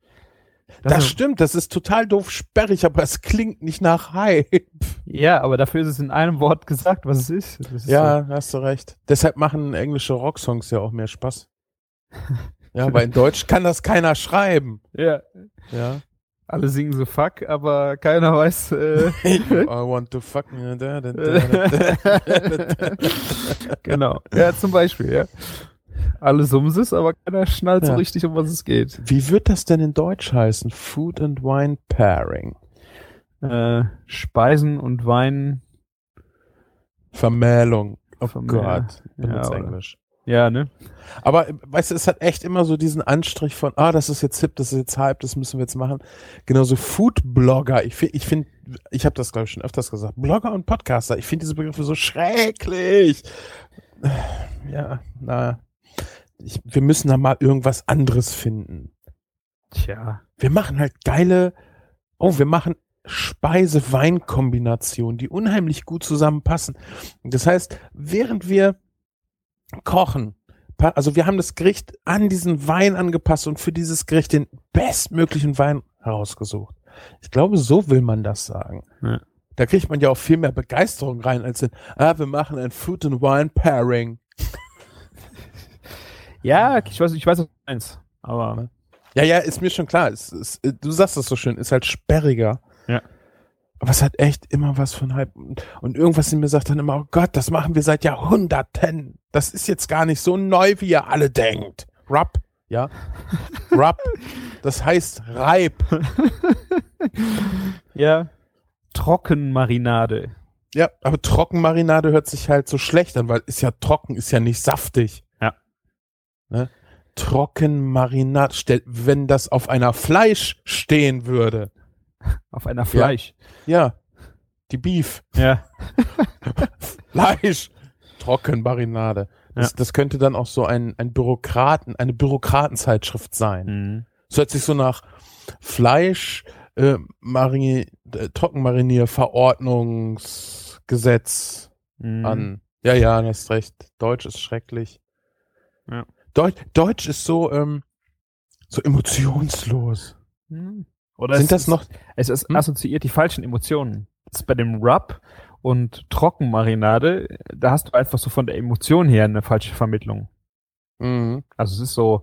S1: Das
S4: ist-
S1: stimmt, das ist total doof sperrig, aber es klingt nicht nach Hype.
S4: Ja, aber dafür ist es in einem Wort gesagt, was es ist. Das ist
S1: Ja, hast du recht. Deshalb machen englische Rocksongs ja auch mehr Spaß. Ja, weil in Deutsch kann das keiner schreiben.
S4: So. Ja.
S1: Ja.
S4: Alle singen so fuck, aber keiner weiß. Äh,
S1: I want to fuck. Da, da, da, da, da.
S4: genau. Ja, zum Beispiel, ja. Alle summen es, aber keiner schnallt so
S1: Ja.
S4: richtig, um was es geht.
S1: Wie wird das denn in Deutsch heißen? Food and Wine Pairing.
S4: Äh, Speisen und Wein.
S1: Vermählung. Oh
S4: Vermähl-
S1: Gott. Benutzt
S4: Ja,
S1: Englisch.
S4: Ja, ne?
S1: Aber weißt du, es hat echt immer so diesen Anstrich von, ah, das ist jetzt hip, das ist jetzt hype, das müssen wir jetzt machen. Genauso Food-Blogger. Ich finde, ich finde, ich habe das glaube ich schon öfters gesagt. Blogger und Podcaster. Ich finde diese Begriffe so schrecklich. Ja, na, ich, wir müssen da mal irgendwas anderes finden.
S4: Tja.
S1: Wir machen halt geile, oh, wir machen Speise-Wein-Kombinationen, die unheimlich gut zusammenpassen. Das heißt, während wir kochen, also wir haben das Gericht an diesen Wein angepasst und für dieses Gericht den bestmöglichen Wein herausgesucht. Ich glaube, so will man das sagen.
S4: Ja.
S1: Da kriegt man ja auch viel mehr Begeisterung rein, als in, ah, wir machen ein Food and Wine Pairing.
S4: Ja, ich weiß, ich weiß, was meinst. Aber
S1: Ja, ja, ist mir schon klar. Es, es, du sagst das so schön, ist halt sperriger.
S4: Ja.
S1: Aber es hat echt immer was von Hype. Und, und irgendwas in mir sagt dann immer, oh Gott, das machen wir seit Jahrhunderten. Das ist jetzt gar nicht so neu, wie ihr alle denkt. Rub, ja. Rub, das heißt Reib.
S4: ja. Trockenmarinade.
S1: Ja, aber Trockenmarinade hört sich halt so schlecht an, weil ist ja trocken, ist ja nicht saftig.
S4: Ja.
S1: Ne? Trockenmarinade, wenn das auf einer Fleisch stehen würde.
S4: Auf einer Fleisch.
S1: Ja, die Beef.
S4: Ja.
S1: Fleisch. Trockenmarinade. Das,
S4: Ja.
S1: das könnte dann auch so ein, ein Bürokraten, eine Bürokratenzeitschrift sein.
S4: Mhm.
S1: Es hört sich so nach Fleisch, äh, Mari äh, Trockenmarinierverordnungsgesetz
S4: Mhm.
S1: an. Ja, ja, du hast recht. Deutsch ist schrecklich.
S4: Ja.
S1: Deutsch, Deutsch ist so, ähm, so emotionslos.
S4: Mhm. Oder
S1: Sind
S4: es
S1: das
S4: ist,
S1: noch,
S4: Es ist
S1: Hm?
S4: assoziiert die falschen Emotionen. Das ist bei dem Rub und Trockenmarinade, da hast du einfach so von der Emotion her eine falsche Vermittlung.
S1: Mhm.
S4: Also es ist so,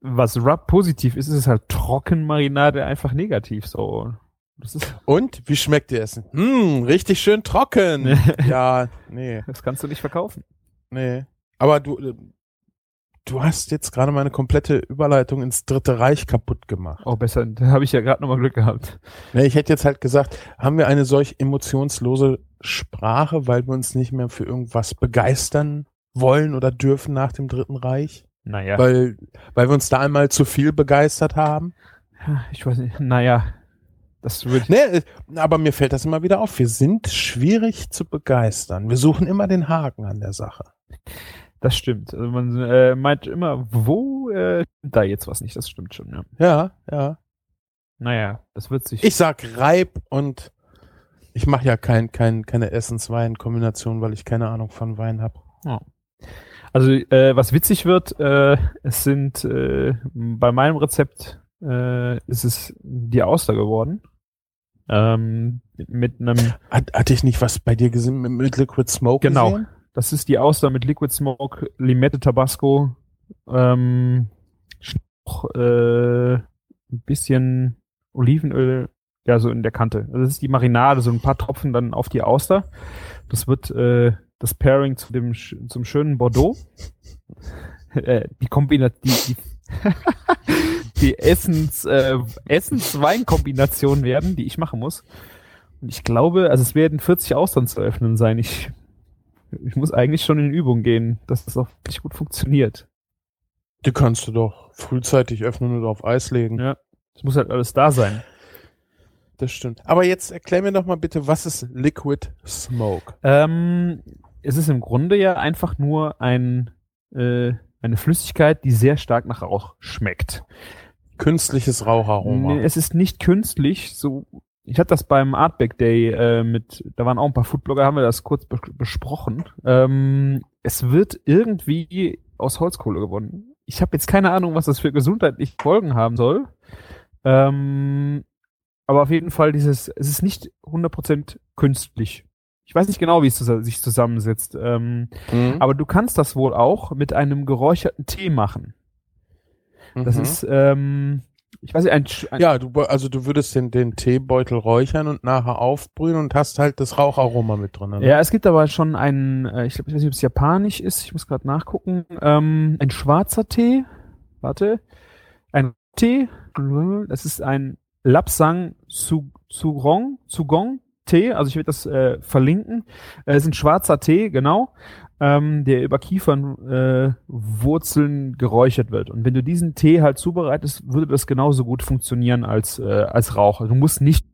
S4: was Rub positiv ist, ist es halt Trockenmarinade einfach negativ so.
S1: Und, wie schmeckt dir Essen? Hm, richtig schön trocken. ja, nee.
S4: das kannst du nicht verkaufen.
S1: Nee. Aber du, du hast jetzt gerade meine komplette Überleitung ins Dritte Reich kaputt gemacht.
S4: Oh, besser, da habe ich ja gerade nochmal Glück gehabt.
S1: Nee, ich hätte jetzt halt gesagt, haben wir eine solch emotionslose Sprache, weil wir uns nicht mehr für irgendwas begeistern wollen oder dürfen nach dem Dritten Reich?
S4: Naja,
S1: Weil, weil wir uns da einmal zu viel begeistert haben?
S4: ich weiß nicht, naja, das würde
S1: Nee, äh, aber mir fällt das immer wieder auf. Wir sind schwierig zu begeistern. Wir suchen immer den Haken an der Sache.
S4: Das stimmt. Also man äh, meint immer, wo äh, da jetzt was nicht, das stimmt schon, ja.
S1: Ja, ja.
S4: Naja, das wird sich.
S1: Ich sag Reib und ich mache ja kein, kein, keine Essens-Wein-Kombination, weil ich keine Ahnung von Wein habe.
S4: Also, äh, was witzig wird, äh, es sind äh, bei meinem Rezept äh, ist es die Auster geworden. Ähm, mit einem,
S1: Hat, hatte ich nicht was bei dir gesehen mit, mit Liquid Smoke?
S4: Genau.
S1: Gesehen?
S4: Das ist die Auster mit Liquid Smoke, Limette Tabasco, ähm, noch, äh, ein bisschen Olivenöl, ja, so in der Kante. Also das ist die Marinade, so ein paar Tropfen dann auf die Auster. Das wird äh, das Pairing zu dem zum schönen Bordeaux. äh, die Kombination, die, die, die Essens, äh, Essens-Wein-Kombination werden, die ich machen muss. Und ich glaube, also es werden 40 Austern zu öffnen sein. Ich, ich muss eigentlich schon in Übung gehen, dass das auch wirklich gut funktioniert.
S1: Die kannst du doch frühzeitig öffnen oder auf Eis legen.
S4: Ja, es muss halt alles da sein.
S1: Das stimmt. Aber jetzt erklär mir doch mal bitte, was ist Liquid Smoke?
S4: Ähm, es ist im Grunde ja einfach nur ein, äh, eine Flüssigkeit, die sehr stark nach Rauch schmeckt.
S1: Künstliches Raucharoma.
S4: Nee, es ist nicht künstlich, so ich hatte das beim Artback Day äh, mit, da waren auch ein paar Foodblogger, haben wir das kurz be besprochen. Ähm, es wird irgendwie aus Holzkohle gewonnen. Ich habe jetzt keine Ahnung, was das für gesundheitliche Folgen haben soll. Ähm, aber auf jeden Fall dieses, es ist nicht 100% künstlich. Ich weiß nicht genau, wie es sich zusammensetzt. Ähm, mhm. Aber du kannst das wohl auch mit einem geräucherten Tee machen. Das mhm. ist, ähm, ich weiß nicht, ein,
S1: ein Ja, du, also du würdest den, den Teebeutel räuchern und nachher aufbrühen und hast halt das Raucharoma mit drin.
S4: Ne? Ja, es gibt aber schon einen, äh, ich glaube, ich weiß nicht, ob es japanisch ist, ich muss gerade nachgucken, ähm, ein schwarzer Tee, warte, ein Tee, das ist ein Lapsang Sugong, Sugong Tee, also ich werde das äh, verlinken. Äh, es ist ein schwarzer Tee, genau, ähm, der über Kiefernwurzeln äh, geräuchert wird. Und wenn du diesen Tee halt zubereitest, würde das genauso gut funktionieren als, äh, als Rauch. Also du musst nicht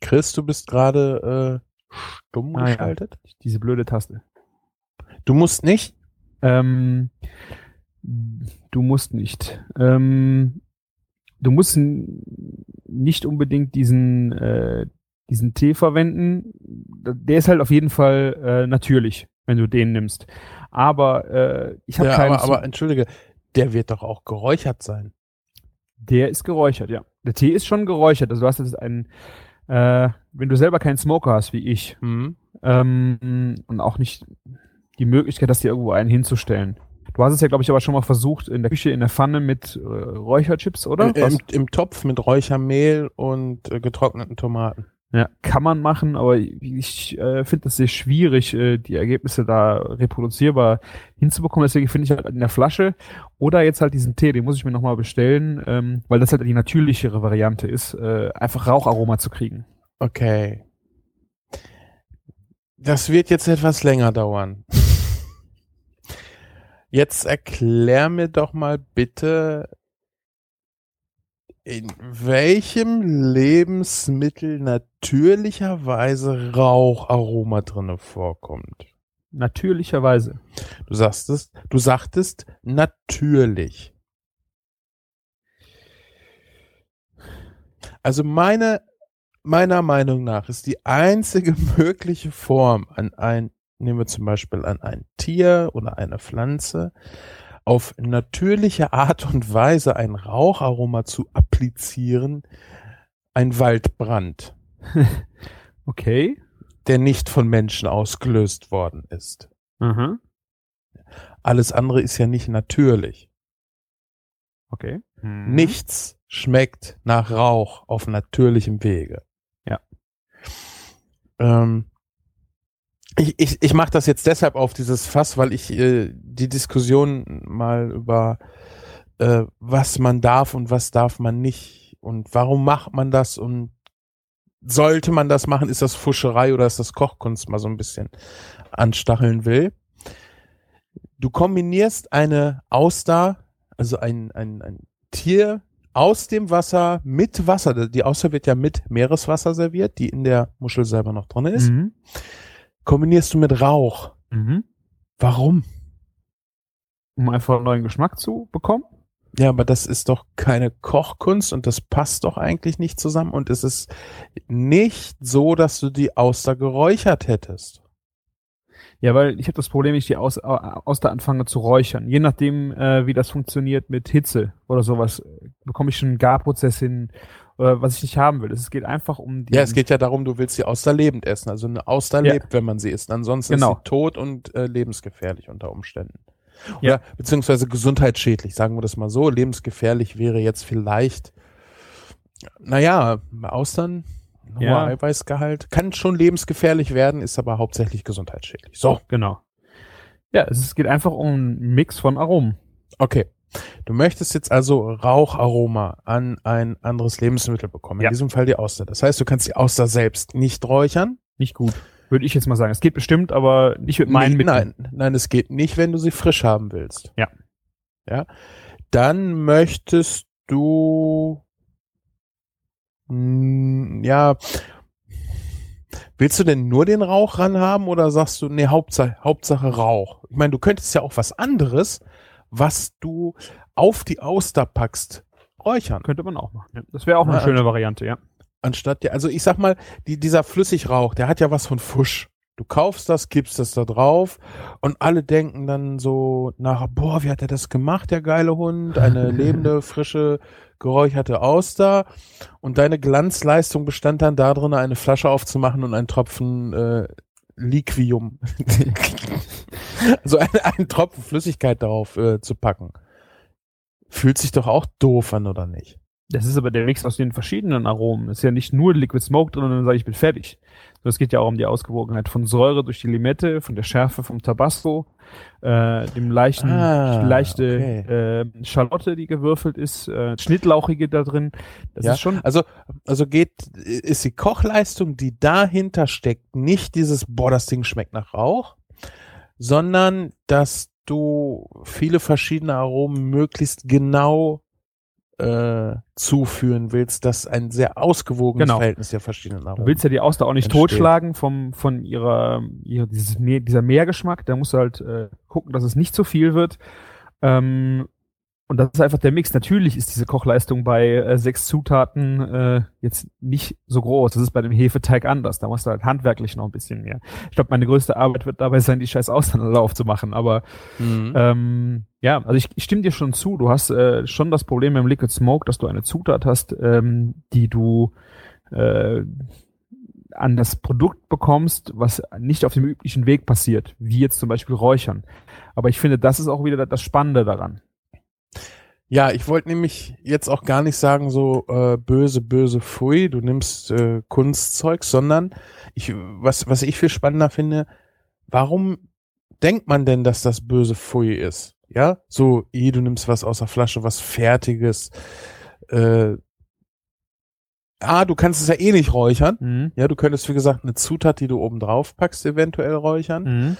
S1: Chris, du bist gerade äh, stumm ah, geschaltet.
S4: Ja. Diese blöde Taste.
S1: Du musst nicht?
S4: Ähm, du musst nicht. Ähm, du musst nicht unbedingt diesen, äh, diesen Tee verwenden. Der ist halt auf jeden Fall äh, natürlich, wenn du den nimmst. Aber äh, ich habe
S1: ja, keinen. Aber, aber entschuldige, der wird doch auch geräuchert sein.
S4: Der ist geräuchert, ja. Der Tee ist schon geräuchert. Also du hast jetzt einen, äh, wenn du selber keinen Smoker hast wie ich mhm. ähm, und auch nicht die Möglichkeit, dass dir irgendwo einen hinzustellen, Du hast es ja, glaube ich, aber schon mal versucht in der Küche in der Pfanne mit äh, Räucherchips, oder?
S1: Im, Im, Topf mit Räuchermehl und äh, getrockneten Tomaten.
S4: Ja, kann man machen, aber ich äh, finde das sehr schwierig, äh, die Ergebnisse da reproduzierbar hinzubekommen. Deswegen finde ich halt in der Flasche oder jetzt halt diesen Tee, den muss ich mir nochmal bestellen, ähm, weil das halt die natürlichere Variante ist, äh, einfach Raucharoma zu kriegen.
S1: Okay. Das wird jetzt etwas länger dauern. Jetzt erklär mir doch mal bitte, in welchem Lebensmittel natürlicherweise Raucharoma drinne vorkommt.
S4: Natürlicherweise.
S1: Du sagtest, du sagtest natürlich. Also meine, meiner Meinung nach ist die einzige mögliche Form, an ein nehmen wir zum Beispiel an ein Tier oder eine Pflanze, auf natürliche Art und Weise ein Raucharoma zu applizieren, ein Waldbrand.
S4: okay.
S1: Der nicht von Menschen ausgelöst worden ist. Mhm. Alles andere ist ja nicht natürlich.
S4: Okay.
S1: Mhm. Nichts schmeckt nach Rauch auf natürlichem Wege.
S4: Ja.
S1: Ähm, ich, ich, ich mache das jetzt deshalb auf dieses Fass, weil ich äh, die Diskussion mal über äh, was man darf und was darf man nicht und warum macht man das und sollte man das machen, ist das Fuscherei oder ist das Kochkunst mal so ein bisschen anstacheln will. Du kombinierst eine Auster, also ein, ein, ein Tier aus dem Wasser mit Wasser. Die Auster wird ja mit Meereswasser serviert, die in der Muschel selber noch drin ist. Mhm kombinierst du mit Rauch. Mhm. Warum?
S4: Um einfach einen neuen Geschmack zu bekommen?
S1: Ja, aber das ist doch keine Kochkunst und das passt doch eigentlich nicht zusammen und es ist nicht so, dass du die Auster geräuchert hättest.
S4: Ja, weil ich habe das Problem, ich die Aus, Auster anfange zu räuchern. Je nachdem, äh, wie das funktioniert mit Hitze oder sowas, bekomme ich schon einen Garprozess hin äh, was ich nicht haben will. Es geht einfach um
S1: die. Ja, es geht ja darum, du willst die Auster lebend essen. Also eine Auster ja. lebt, wenn man sie isst. Ansonsten genau. ist sie tot und äh, lebensgefährlich unter Umständen. Oder, ja. Beziehungsweise gesundheitsschädlich, sagen wir das mal so. Lebensgefährlich wäre jetzt vielleicht, naja, Austern, hoher ja. Eiweißgehalt, kann schon lebensgefährlich werden, ist aber hauptsächlich gesundheitsschädlich. So.
S4: Genau. Ja, es geht einfach um einen Mix von Aromen.
S1: Okay. Du möchtest jetzt also Raucharoma an ein anderes Lebensmittel bekommen. In
S4: Ja.
S1: diesem Fall die Auster. Das heißt, du kannst die Auster selbst nicht räuchern.
S4: Nicht gut. Würde ich jetzt mal sagen. Es geht bestimmt, aber nicht mit meinen
S1: Nee,
S4: Mitteln.
S1: Nein, nein, es geht nicht, wenn du sie frisch haben willst.
S4: Ja.
S1: Ja. Dann möchtest du, mh, ja, willst du denn nur den Rauch ran haben oder sagst du, nee, Hauptsache, Hauptsache Rauch? Ich meine, du könntest ja auch was anderes, was du auf die Auster packst, räuchern.
S4: Könnte man auch machen. Das wäre auch eine
S1: Ja,
S4: schöne Variante, ja.
S1: Anstatt ja, also ich sag mal, die, dieser Flüssigrauch, der hat ja was von Fusch. Du kaufst das, gibst das da drauf und alle denken dann so nach, boah, wie hat er das gemacht, der geile Hund? Eine lebende, frische, geräucherte Auster. Und deine Glanzleistung bestand dann darin, eine Flasche aufzumachen und einen Tropfen äh, Liquium, also einen, einen Tropfen Flüssigkeit darauf äh, zu packen. Fühlt sich doch auch doof an, oder nicht?
S4: Das ist aber der Mix aus den verschiedenen Aromen. Es ist ja nicht nur Liquid Smoke drin und dann sage ich, ich bin fertig. So, Es geht ja auch um die Ausgewogenheit von Säure durch die Limette, von der Schärfe vom Tabasco, äh, dem leichten,
S1: Ah,
S4: leichte äh, Schalotte, die gewürfelt ist, äh, Schnittlauchige da drin. Das
S1: ja,
S4: ist schon
S1: also, also geht, ist die Kochleistung, die dahinter steckt, nicht dieses, boah, das Ding schmeckt nach Rauch, sondern dass du viele verschiedene Aromen möglichst genau äh, zuführen willst, dass ein sehr ausgewogenes
S4: Genau.
S1: Verhältnis der verschiedenen
S4: Du
S1: Aromen.
S4: willst ja die Auster auch nicht
S1: entsteht.
S4: totschlagen vom, von ihrer, ihrer dieses dieser Meergeschmack. Da musst du halt äh, gucken, dass es nicht zu viel wird. Ähm, und das ist einfach der Mix. Natürlich ist diese Kochleistung bei äh, sechs Zutaten äh, jetzt nicht so groß. Das ist bei dem Hefeteig anders. Da musst du halt handwerklich noch ein bisschen mehr. Ich glaube, meine größte Arbeit wird dabei sein, die scheiß Austern alle aufzumachen. Aber
S1: Mhm.
S4: ähm, ja, also ich, ich stimme dir schon zu. Du hast äh, schon das Problem im Liquid Smoke, dass du eine Zutat hast, ähm, die du äh, an das Produkt bekommst, was nicht auf dem üblichen Weg passiert, wie jetzt zum Beispiel Räuchern. Aber ich finde, das ist auch wieder das Spannende daran.
S1: Ja, ich wollte nämlich jetzt auch gar nicht sagen, so äh, böse, böse, pfui, du nimmst äh, Kunstzeug, sondern ich, was, was ich viel spannender finde, warum denkt man denn, dass das böse Pfui ist? Ja, so, eh, du nimmst was aus der Flasche, was Fertiges. Äh, ah, du kannst es ja eh nicht räuchern.
S4: Mhm.
S1: Ja, du könntest, wie gesagt, eine Zutat, die du oben drauf packst, eventuell räuchern.
S4: Mhm.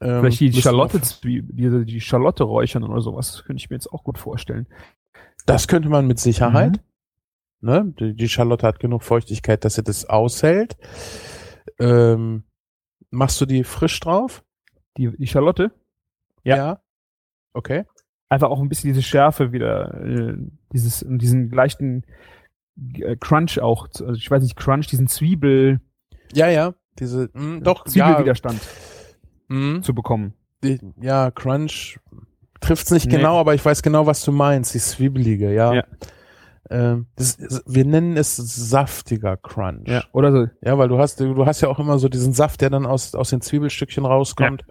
S1: Ähm,
S4: Vielleicht die Schalotte, die, die, Schalotte räuchern oder sowas, könnte ich mir jetzt auch gut vorstellen.
S1: Das könnte man mit Sicherheit.
S4: Mhm.
S1: Ne? Die, die Charlotte hat genug Feuchtigkeit, dass sie das aushält. Ähm, machst du die frisch drauf?
S4: Die, die Schalotte, Ja.
S1: Okay.
S4: einfach auch ein bisschen diese Schärfe wieder, äh, dieses, diesen leichten äh, Crunch auch, also ich weiß nicht, Crunch, diesen Zwiebel,
S1: Ja, ja. Diese, mh, doch, ja.
S4: Zwiebelwiderstand
S1: Mh,
S4: zu bekommen.
S1: die, ja, Crunch trifft's nicht
S4: Nee.
S1: genau, aber ich weiß genau, was du meinst. Die Zwiebelige, ja.
S4: Ja.
S1: Ähm, das, wir nennen es saftiger Crunch.
S4: Ja. Oder so.
S1: Ja, weil du hast, du hast ja auch immer so diesen Saft, der dann aus, aus den Zwiebelstückchen rauskommt.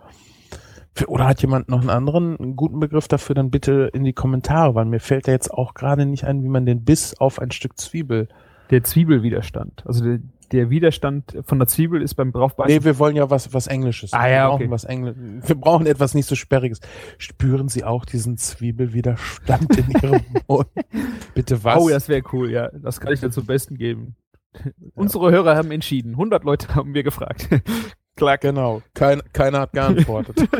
S1: Für- Oder hat jemand noch einen anderen, einen guten Begriff dafür, dann bitte in die Kommentare, weil mir fällt da jetzt auch gerade nicht ein, wie man den Biss auf ein Stück Zwiebel.
S4: Der Zwiebelwiderstand. Also der, der Widerstand von der Zwiebel ist beim draufbeißen.
S1: Nee, wir wollen ja was, was Englisches.
S4: Ah,
S1: wir
S4: ja,
S1: brauchen
S4: okay.
S1: was Engl Wir brauchen etwas nicht so Sperriges. Spüren Sie auch diesen Zwiebelwiderstand in Ihrem Mund? Bitte was?
S4: Oh, das wäre cool, ja. Das kann ich dir zum Besten geben. Unsere Hörer haben entschieden. 100 Leute haben wir gefragt. Klar.
S1: Genau. Kein, keiner hat geantwortet.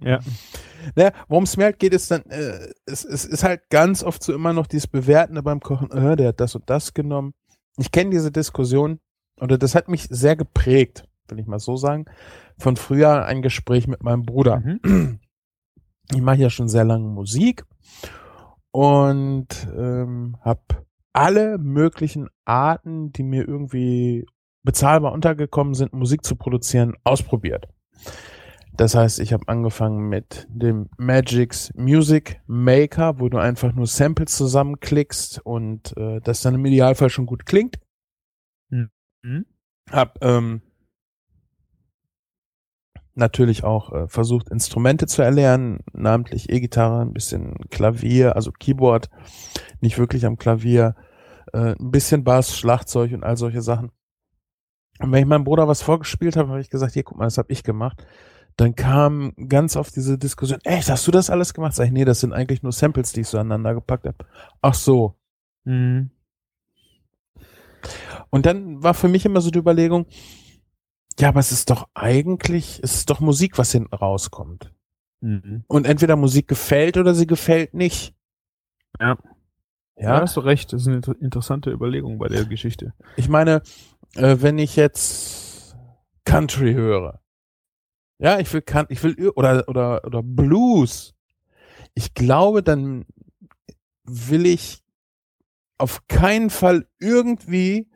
S4: Ja.
S1: Naja, worum es mir halt geht, ist dann, äh, es, es ist halt ganz oft so immer noch dieses Bewertende beim Kochen, äh, der hat das und das genommen. Ich kenne diese Diskussion, oder das hat mich sehr geprägt, will ich mal so sagen, von früher ein Gespräch mit meinem Bruder.
S4: Mhm.
S1: Ich mache ja schon sehr lange Musik und ähm, habe alle möglichen Arten, die mir irgendwie bezahlbar untergekommen sind, Musik zu produzieren, ausprobiert. Das heißt, ich habe angefangen mit dem Magix Music Maker, wo du einfach nur Samples zusammenklickst und äh, das dann im Idealfall schon gut klingt.
S4: Mhm.
S1: Hab ähm, natürlich auch äh, versucht, Instrumente zu erlernen, namentlich E-Gitarre, ein bisschen Klavier, also Keyboard, nicht wirklich am Klavier, äh, ein bisschen Bass, Schlagzeug und all solche Sachen. Und wenn ich meinem Bruder was vorgespielt habe, habe ich gesagt, hier, guck mal, das habe ich gemacht. Dann kam ganz oft diese Diskussion, echt, hast du das alles gemacht? Sag ich, nee, das sind eigentlich nur Samples, die ich so aneinander gepackt habe. Ach so. Mhm. Und dann war für mich immer so die Überlegung, ja, aber es ist doch eigentlich, es ist doch Musik, was hinten rauskommt. Mhm. Und entweder Musik gefällt oder sie gefällt nicht.
S4: Ja. Ja, hast du recht. Das ist eine interessante Überlegung bei der Geschichte.
S1: Ich meine, äh, wenn ich jetzt Country höre, ja, ich will kann, ich will oder oder oder Blues. Ich glaube, dann will ich auf keinen Fall irgendwie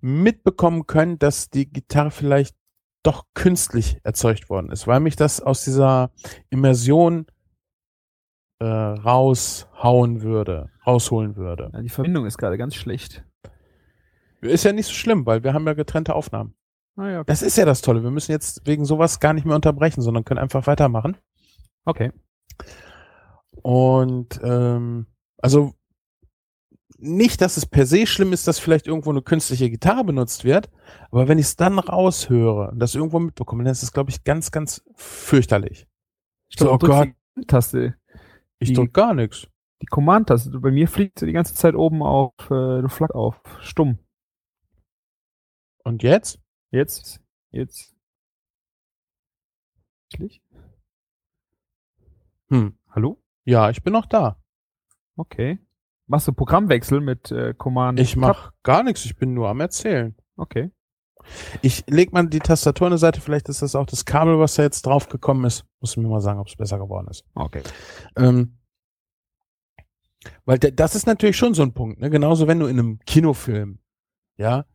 S1: mitbekommen können, dass die Gitarre vielleicht doch künstlich erzeugt worden ist, weil mich das aus dieser Immersion äh, raushauen würde, rausholen würde.
S4: Ja, die Verbindung ist gerade ganz schlecht.
S1: Ist ja nicht so schlimm, weil wir haben ja getrennte Aufnahmen. Ah, ja, okay. Das ist ja das Tolle. Wir müssen jetzt wegen sowas gar nicht mehr unterbrechen, sondern können einfach weitermachen.
S4: Okay.
S1: Und ähm, also nicht, dass es per se schlimm ist, dass vielleicht irgendwo eine künstliche Gitarre benutzt wird, aber wenn ich es dann raushöre und das irgendwo mitbekomme, dann ist es, glaube ich, ganz, ganz fürchterlich.
S4: Ich so, oh Gott. Taste.
S1: Ich drück gar nichts.
S4: Die Command-Taste. Bei mir fliegt sie die ganze Zeit oben auf äh, Flak auf. Stumm.
S1: Und jetzt?
S4: Jetzt? Jetzt?
S1: Hm. Hallo? Ja, ich bin noch da.
S4: Okay. Machst du Programmwechsel mit äh, Command?
S1: Ich mach gar nichts, ich bin nur am Erzählen.
S4: Okay.
S1: Ich leg mal die Tastatur an der Seite, vielleicht ist das auch das Kabel, was da jetzt drauf gekommen ist. Muss mir mal sagen, ob es besser geworden ist.
S4: Okay.
S1: Ähm, weil das ist natürlich schon so ein Punkt, ne? Genauso wenn du in einem Kinofilm, ja,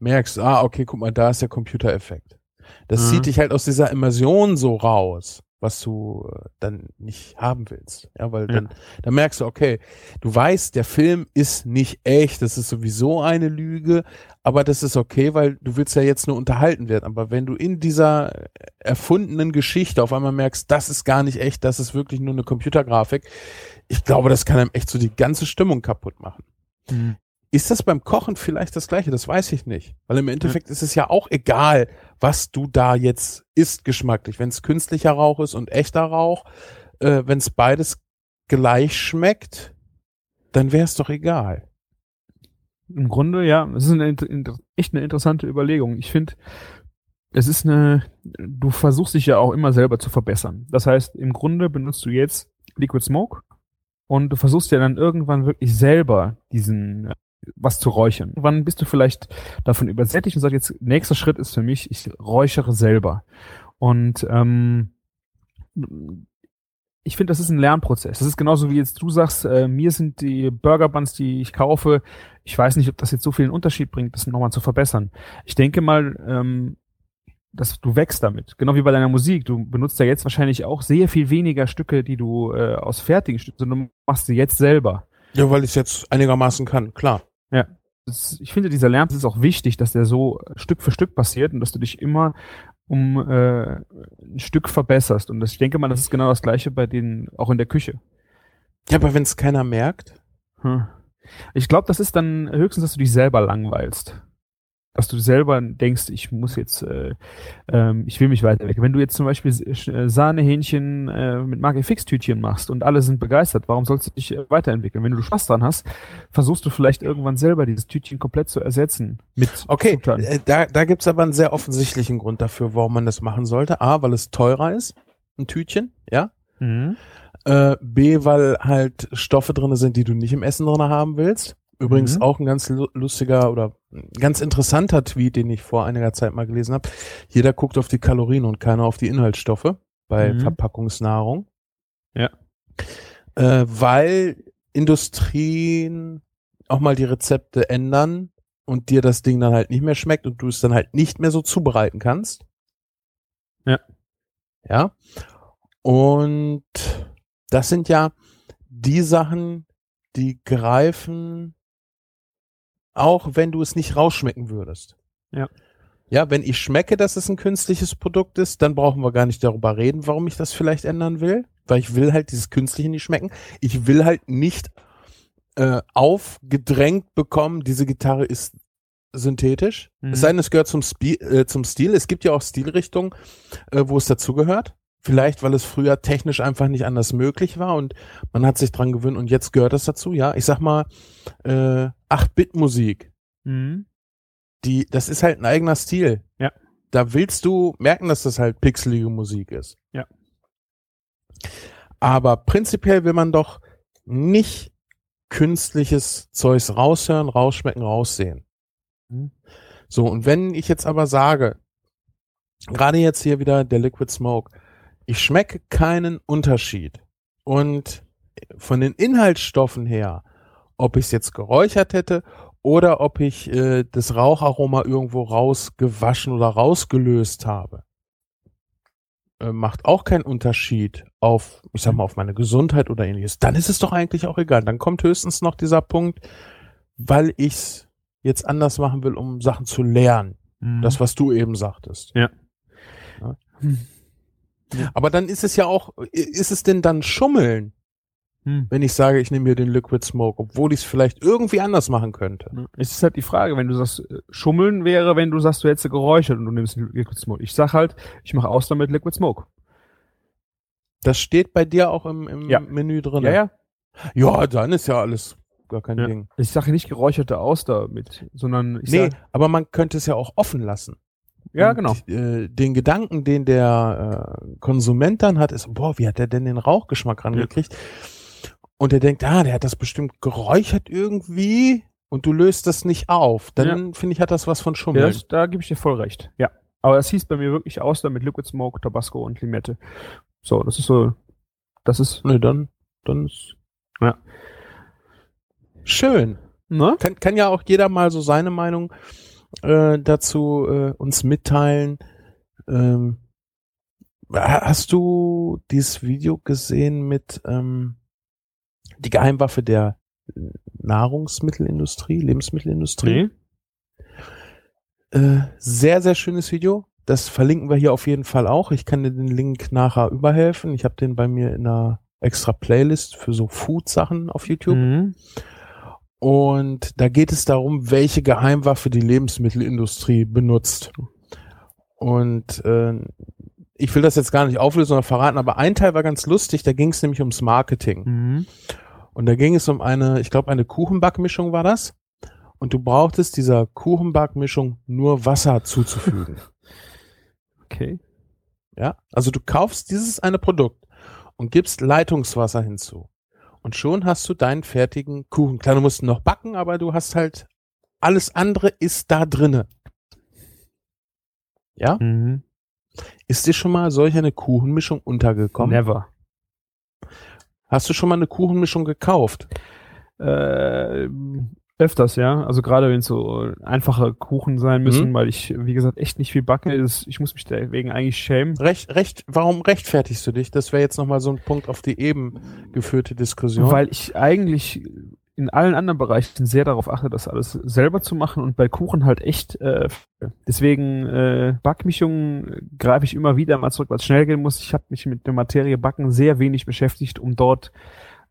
S1: merkst, ah, okay, guck mal, da ist der Computereffekt. Das mhm. zieht dich halt aus dieser Immersion so raus was du äh, dann nicht haben willst. Ja, weil ja. dann, dann merkst du, okay, du weißt, der Film ist nicht echt, das ist sowieso eine Lüge, aber das ist okay, weil du willst ja jetzt nur unterhalten werden. Aber wenn du in dieser erfundenen Geschichte auf einmal merkst, das ist gar nicht echt, das ist wirklich nur eine Computergrafik, ich glaube, das kann einem echt so die ganze Stimmung kaputt machen. Mhm. Ist das beim Kochen vielleicht das gleiche? Das weiß ich nicht. Weil im Endeffekt ja. ist es ja auch egal, was du da jetzt isst geschmacklich. Wenn es künstlicher Rauch ist und echter Rauch, äh, wenn es beides gleich schmeckt, dann wäre es doch egal.
S4: Im Grunde, ja, es ist eine, echt eine interessante Überlegung. Ich finde, es ist eine, du versuchst dich ja auch immer selber zu verbessern. Das heißt, im Grunde benutzt du jetzt Liquid Smoke und du versuchst ja dann irgendwann wirklich selber diesen was zu räuchern. Wann bist du vielleicht davon übersättigt und sagst jetzt, nächster Schritt ist für mich, ich räuchere selber. Und ähm, ich finde, das ist ein Lernprozess. Das ist genauso wie jetzt du sagst, äh, mir sind die Burger Buns, die ich kaufe, ich weiß nicht, ob das jetzt so viel einen Unterschied bringt, das nochmal zu verbessern. Ich denke mal, ähm, dass du wächst damit. Genau wie bei deiner Musik. Du benutzt ja jetzt wahrscheinlich auch sehr viel weniger Stücke, die du äh, aus fertigen Stücken, sondern du machst sie jetzt selber.
S1: Ja, weil ich es jetzt einigermaßen kann, klar.
S4: Ja. Das, ich finde, dieser Lärm ist auch wichtig, dass der so Stück für Stück passiert und dass du dich immer um äh, ein Stück verbesserst. Und das, ich denke mal, das ist genau das Gleiche bei denen, auch in der Küche.
S1: Ja, aber wenn es keiner merkt.
S4: Hm. Ich glaube, das ist dann höchstens, dass du dich selber langweilst dass du selber denkst, ich muss jetzt, äh, ähm, ich will mich weiter weg. Wenn du jetzt zum Beispiel äh, Sahnehähnchen äh, mit Marke Fix-Tütchen machst und alle sind begeistert, warum sollst du dich äh, weiterentwickeln? Wenn du Spaß dran hast, versuchst du vielleicht irgendwann selber dieses Tütchen komplett zu ersetzen
S1: mit Okay, äh, da, da gibt's aber einen sehr offensichtlichen Grund dafür, warum man das machen sollte. A, weil es teurer ist, ein Tütchen, ja. Mhm. Äh, B, weil halt Stoffe drinne sind, die du nicht im Essen drinne haben willst. Übrigens mhm. auch ein ganz lustiger oder ganz interessanter Tweet, den ich vor einiger Zeit mal gelesen habe. Jeder guckt auf die Kalorien und keiner auf die Inhaltsstoffe bei mhm. Verpackungsnahrung.
S4: Ja.
S1: Äh, weil Industrien auch mal die Rezepte ändern und dir das Ding dann halt nicht mehr schmeckt und du es dann halt nicht mehr so zubereiten kannst.
S4: Ja.
S1: Ja. Und das sind ja die Sachen, die greifen auch wenn du es nicht rausschmecken würdest.
S4: Ja.
S1: Ja, wenn ich schmecke, dass es ein künstliches Produkt ist, dann brauchen wir gar nicht darüber reden, warum ich das vielleicht ändern will, weil ich will halt dieses Künstliche nicht schmecken. Ich will halt nicht äh, aufgedrängt bekommen, diese Gitarre ist synthetisch. Mhm. Es sei denn, es gehört zum, Spi äh, zum Stil. Es gibt ja auch Stilrichtungen, äh, wo es dazugehört. Vielleicht, weil es früher technisch einfach nicht anders möglich war und man hat sich dran gewöhnt und jetzt gehört es dazu. Ja, ich sag mal, äh, 8-Bit-Musik. Mhm. Die, das ist halt ein eigener Stil.
S4: Ja.
S1: Da willst du merken, dass das halt pixelige Musik ist.
S4: Ja.
S1: Aber prinzipiell will man doch nicht künstliches Zeugs raushören, rausschmecken, raussehen. Mhm. So, und wenn ich jetzt aber sage, gerade jetzt hier wieder der Liquid Smoke, ich schmecke keinen Unterschied. Und von den Inhaltsstoffen her, ob ich es jetzt geräuchert hätte oder ob ich äh, das Raucharoma irgendwo rausgewaschen oder rausgelöst habe, äh, macht auch keinen Unterschied auf, ich sag mal, auf meine Gesundheit oder ähnliches. Dann ist es doch eigentlich auch egal. Dann kommt höchstens noch dieser Punkt, weil ich's jetzt anders machen will, um Sachen zu lernen. Mhm. Das, was du eben sagtest.
S4: Ja.
S1: ja. Aber dann ist es ja auch, ist es denn dann Schummeln? Hm. Wenn ich sage, ich nehme mir den Liquid Smoke, obwohl ich es vielleicht irgendwie anders machen könnte.
S4: Es ist halt die Frage, wenn du sagst, äh, Schummeln wäre, wenn du sagst, du hättest geräuchert und du nimmst Liquid Smoke. Ich sag halt, ich mache aus damit Liquid Smoke.
S1: Das steht bei dir auch im, im
S4: ja.
S1: Menü drin.
S4: Ja, ja.
S1: Ja, dann ist ja alles gar kein ja. Ding.
S4: Ich sage nicht geräucherte Auster mit, sondern ich
S1: Nee, aber man könnte es ja auch offen lassen.
S4: Ja, genau.
S1: äh, den Gedanken, den der äh, Konsument dann hat, ist, boah, wie hat der denn den Rauchgeschmack rangekriegt? Ja. Und er denkt, ah, der hat das bestimmt geräuchert irgendwie und du löst das nicht auf. Dann ja. finde ich, hat das was von Schummeln. Ja,
S4: da gebe ich dir voll recht. Ja. Aber es hieß bei mir wirklich aus, mit Liquid Smoke, Tabasco und Limette. So, das ist so, das ist.
S1: Ne, dann, dann ist.
S4: Ja.
S1: Schön. Ne? Kann, kann ja auch jeder mal so seine Meinung äh, dazu äh, uns mitteilen. Ähm, hast du dieses Video gesehen mit ähm, die Geheimwaffe der Nahrungsmittelindustrie, Lebensmittelindustrie? Nee. Äh, sehr, sehr schönes Video. Das verlinken wir hier auf jeden Fall auch. Ich kann dir den Link nachher überhelfen. Ich habe den bei mir in einer extra Playlist für so Food-Sachen auf YouTube. Mhm. Und da geht es darum, welche Geheimwaffe die Lebensmittelindustrie benutzt. Und äh, ich will das jetzt gar nicht auflösen oder verraten, aber ein Teil war ganz lustig, da ging es nämlich ums Marketing. Mhm. Und da ging es um eine, ich glaube, eine Kuchenbackmischung war das. Und du brauchtest dieser Kuchenbackmischung nur Wasser zuzufügen.
S4: Okay.
S1: Ja, also du kaufst dieses eine Produkt und gibst Leitungswasser hinzu. Und schon hast du deinen fertigen Kuchen. Klar, du musst noch backen, aber du hast halt alles andere ist da drinne. Ja? Mhm. Ist dir schon mal solch eine Kuchenmischung untergekommen?
S4: Never.
S1: Hast du schon mal eine Kuchenmischung gekauft?
S4: Äh, Öfters, ja. Also gerade wenn es so einfache Kuchen sein müssen, mhm. weil ich, wie gesagt, echt nicht viel backe. Ist, ich muss mich deswegen eigentlich schämen.
S1: Recht, recht, warum rechtfertigst du dich? Das wäre jetzt nochmal so ein Punkt auf die eben geführte Diskussion.
S4: Weil ich eigentlich in allen anderen Bereichen sehr darauf achte, das alles selber zu machen und bei Kuchen halt echt, äh, deswegen äh, Backmischungen greife ich immer wieder mal zurück, weil es schnell gehen muss. Ich habe mich mit der Materie Backen sehr wenig beschäftigt, um dort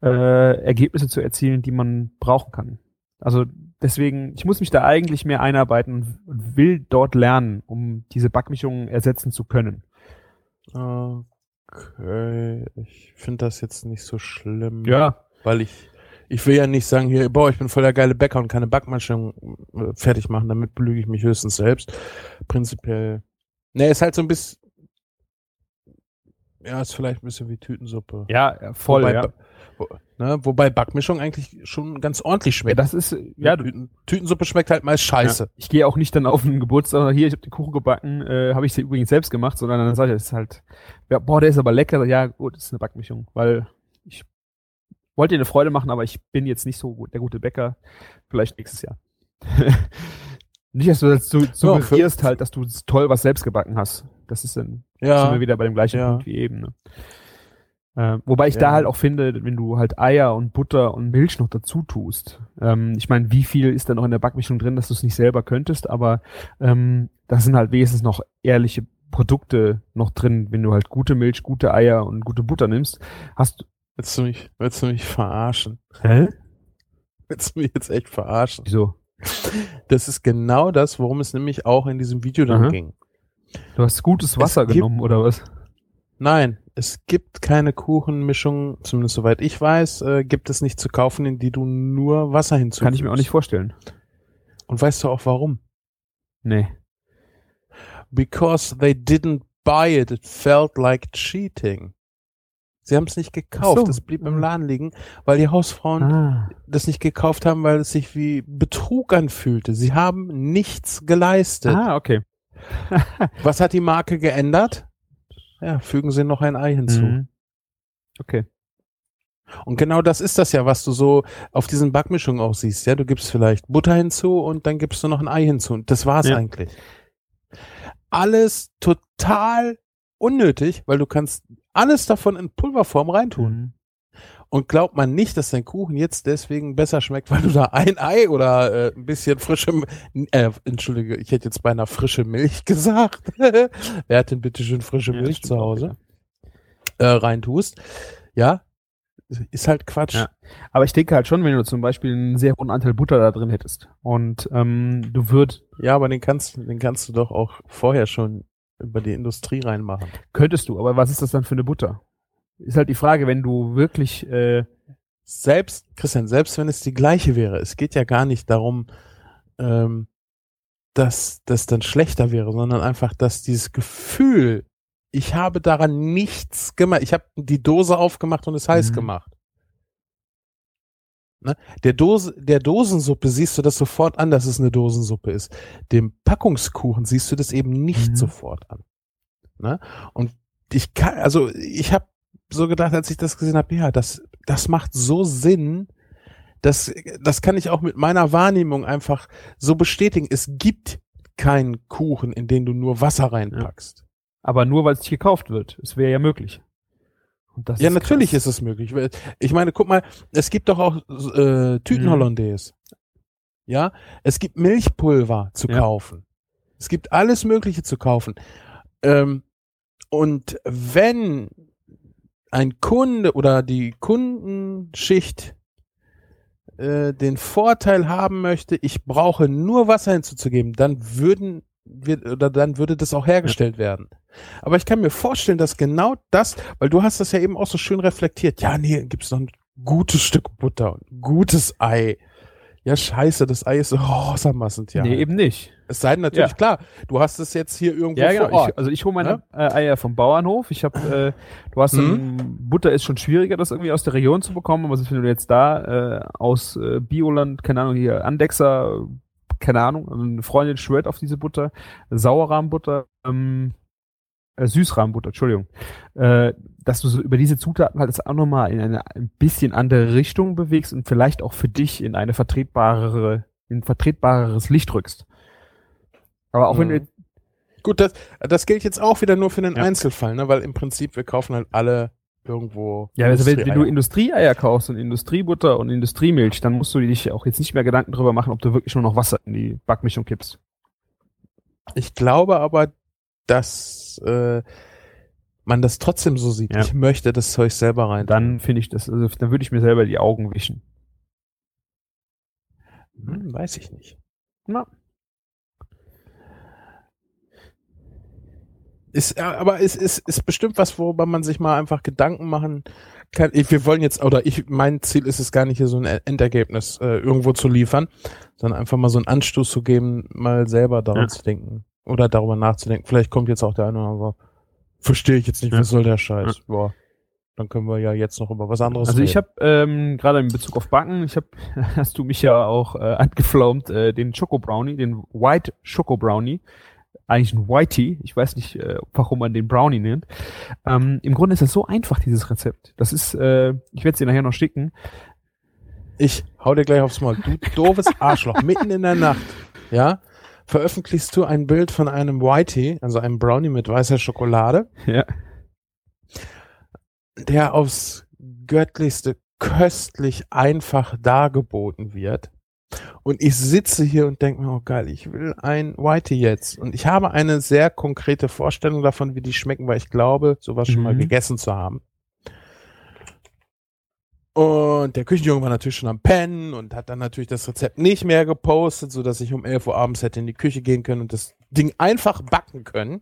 S4: äh, Ergebnisse zu erzielen, die man brauchen kann. Also deswegen, ich muss mich da eigentlich mehr einarbeiten und will dort lernen, um diese Backmischungen ersetzen zu können.
S1: Okay, ich finde das jetzt nicht so schlimm.
S4: Ja.
S1: Weil ich, ich will ja nicht sagen, hier, boah, ich bin voll der geile Bäcker und keine Backmischung äh, fertig machen, damit belüge ich mich höchstens selbst. Prinzipiell. Ne, ist halt so ein bisschen, ja, ist vielleicht ein bisschen wie Tütensuppe.
S4: Ja, voll, Wobei, ja.
S1: Ne? Wobei Backmischung eigentlich schon ganz ordentlich schmeckt.
S4: Ja, das ist, ja.
S1: Tüten, Tütensuppe schmeckt halt meist scheiße. Ja.
S4: Ich gehe auch nicht dann auf einen Geburtstag, hier, ich habe den Kuchen gebacken, äh, habe ich sie übrigens selbst gemacht, sondern dann sage ich, das ist halt, ja, boah, der ist aber lecker. Ja, gut, das ist eine Backmischung, weil ich wollte dir eine Freude machen, aber ich bin jetzt nicht so gut, der gute Bäcker. Vielleicht nächstes Jahr. nicht, dass du das so suggerierst halt, dass du toll was selbst gebacken hast. Das ist dann,
S1: ja.
S4: sind wir wieder bei dem gleichen ja. Punkt wie eben. Ne? Äh, wobei ich ja. da halt auch finde, wenn du halt Eier und Butter und Milch noch dazu tust. Ähm, ich meine, wie viel ist da noch in der Backmischung drin, dass du es nicht selber könntest, aber ähm, da sind halt wenigstens noch ehrliche Produkte noch drin, wenn du halt gute Milch, gute Eier und gute Butter nimmst. Hast du.
S1: Willst du mich, willst du mich verarschen?
S4: Hä?
S1: Willst du mich jetzt echt verarschen?
S4: Wieso?
S1: Das ist genau das, worum es nämlich auch in diesem Video dann
S4: Aha.
S1: ging.
S4: Du hast gutes Wasser
S1: gibt-
S4: genommen, oder was?
S1: Nein, es gibt keine Kuchenmischung, zumindest soweit ich weiß, äh, gibt es nicht zu kaufen, in die du nur Wasser hinzufügst.
S4: Kann ich mir auch nicht vorstellen.
S1: Und weißt du auch warum?
S4: Nee.
S1: Because they didn't buy it, it felt like cheating. Sie haben es nicht gekauft,
S4: so.
S1: es blieb im
S4: Ah.
S1: Laden liegen, weil die Hausfrauen
S4: Ah.
S1: das nicht gekauft haben, weil es sich wie Betrug anfühlte. Sie haben nichts geleistet.
S4: ah, okay.
S1: Was hat die Marke geändert? Ja, fügen Sie noch ein Ei hinzu.
S4: Mhm. Okay.
S1: Und genau das ist das ja, was du so auf diesen Backmischungen auch siehst. Ja, du gibst vielleicht Butter hinzu und dann gibst du noch ein Ei hinzu. Und das war's
S4: Ja.
S1: eigentlich. Alles total unnötig, weil du kannst alles davon in Pulverform reintun.
S4: Mhm.
S1: Und glaubt man nicht, dass dein Kuchen jetzt deswegen besser schmeckt, weil du da ein Ei oder äh, ein bisschen frische, äh, entschuldige, ich hätte jetzt beinahe frische Milch gesagt. Wer hat denn bitte schön frische
S4: Ja,
S1: Milch zu Hause? Äh, reintust. Ja, ist halt Quatsch.
S4: Ja. Aber ich denke halt schon, wenn du zum Beispiel einen sehr hohen Anteil Butter da drin hättest und ähm, du würd,
S1: Ja, aber den kannst, den kannst du doch auch vorher schon über die Industrie reinmachen.
S4: könntest du, aber was ist das dann für eine Butter? Ist halt die Frage, wenn du wirklich, äh,
S1: Selbst, Christian, selbst wenn es die gleiche wäre, es geht ja gar nicht darum, ähm, dass das dann schlechter wäre, sondern einfach, dass dieses Gefühl, ich habe daran nichts gemacht, ich habe die Dose aufgemacht und es heiß
S4: Mhm.
S1: gemacht. Ne? Der, Dose, der Dosensuppe siehst du das sofort an, dass es eine Dosensuppe ist. Dem Packungskuchen siehst du das eben nicht
S4: Mhm.
S1: sofort an. Ne? Und ich kann, also ich habe so gedacht, als ich das gesehen habe, ja, das, das macht so Sinn, das, das kann ich auch mit meiner Wahrnehmung einfach so bestätigen. Es gibt keinen Kuchen, in den du nur Wasser reinpackst.
S4: aber nur weil es nicht gekauft wird. Es wäre ja möglich.
S1: Ja,
S4: ist
S1: natürlich
S4: krass.
S1: ist es möglich. Ich meine, guck mal, es gibt doch auch äh, Tüten
S4: Mhm.
S1: Ja, es gibt Milchpulver zu
S4: Ja.
S1: kaufen. Es gibt alles Mögliche zu kaufen. Ähm, und wenn ein Kunde oder die Kundenschicht äh, den Vorteil haben möchte, ich brauche nur Wasser hinzuzugeben, dann würden wir, oder dann würde das auch hergestellt werden. Aber ich kann mir vorstellen, dass genau das, weil du hast das ja eben auch so schön reflektiert. Ja, nee, gibt's noch ein gutes Stück Butter und ein gutes Ei. Ja, scheiße, das Ei ist so rosamassen, ja.
S4: Nee, eben nicht.
S1: Es sei denn natürlich
S4: Ja.
S1: klar, du hast es jetzt hier irgendwo
S4: Ja,
S1: vor
S4: genau.
S1: Ort.
S4: Ich, also ich hole meine äh, Eier vom Bauernhof. Ich habe, äh, du hast dann, Butter ist schon schwieriger, das irgendwie aus der Region zu bekommen. Aber wenn du jetzt da äh, aus äh, Bioland, keine Ahnung, hier Andexer, keine Ahnung, eine Freundin schwört auf diese Butter, Sauerrahmbutter, ähm, äh, Süßrahmbutter, Entschuldigung, äh, dass du so über diese Zutaten halt das auch nochmal in eine ein bisschen andere Richtung bewegst und vielleicht auch für dich in eine vertretbarere, in ein vertretbareres Licht rückst. Aber auch wenn du
S1: Mhm. Gut, das, das gilt jetzt auch wieder nur für den
S4: Ja.
S1: Einzelfall, ne? weil im Prinzip wir kaufen halt alle irgendwo.
S4: Ja, also wenn, wenn du
S1: Industrieeier.
S4: Industrieeier kaufst und Industriebutter und Industriemilch, dann musst du dich auch jetzt nicht mehr Gedanken darüber machen, ob du wirklich nur noch Wasser in die Backmischung kippst.
S1: Ich glaube aber, dass äh, man das trotzdem so sieht.
S4: Ja.
S1: Ich möchte das Zeug selber rein.
S4: Dann finde ich das, also dann würde ich mir selber die Augen wischen.
S1: Hm, weiß ich nicht.
S4: Na.
S1: Ist, aber es ist, ist bestimmt was, worüber man sich mal einfach Gedanken machen kann. Ich, wir wollen jetzt, oder ich, mein Ziel ist es gar nicht, hier so ein Endergebnis äh, irgendwo zu liefern, sondern einfach mal so einen Anstoß zu geben, mal selber daran
S4: Ja.
S1: zu denken oder darüber nachzudenken. Vielleicht kommt jetzt auch der eine oder andere, verstehe ich jetzt nicht,
S4: Ja.
S1: was soll der Scheiß? Boah, dann können wir ja jetzt noch über was anderes
S4: Also ich
S1: reden.
S4: habe ähm, gerade in Bezug auf Backen, ich habe, hast du mich ja auch äh, angeflaumt, äh, den Choco Brownie, den White Choco Brownie, eigentlich ein Whitey, ich weiß nicht, äh, warum man den Brownie nennt. Ähm, Im Grunde ist das so einfach, dieses Rezept. Das ist, äh, ich werde es dir nachher noch schicken.
S1: Ich hau dir gleich aufs Maul. Du doofes Arschloch. Mitten in der Nacht, ja, veröffentlichst du ein Bild von einem Whitey, also einem Brownie mit weißer Schokolade,
S4: Ja.
S1: der aufs göttlichste köstlich einfach dargeboten wird. Und ich sitze hier und denke mir, oh geil, ich will ein Whitey jetzt. Und ich habe eine sehr konkrete Vorstellung davon, wie die schmecken, weil ich glaube, sowas schon mal
S4: Mhm.
S1: gegessen zu haben. Und der Küchenjunge war natürlich schon am Pennen und hat dann natürlich das Rezept nicht mehr gepostet, so dass ich um 11 Uhr abends hätte in die Küche gehen können und das Ding einfach backen können.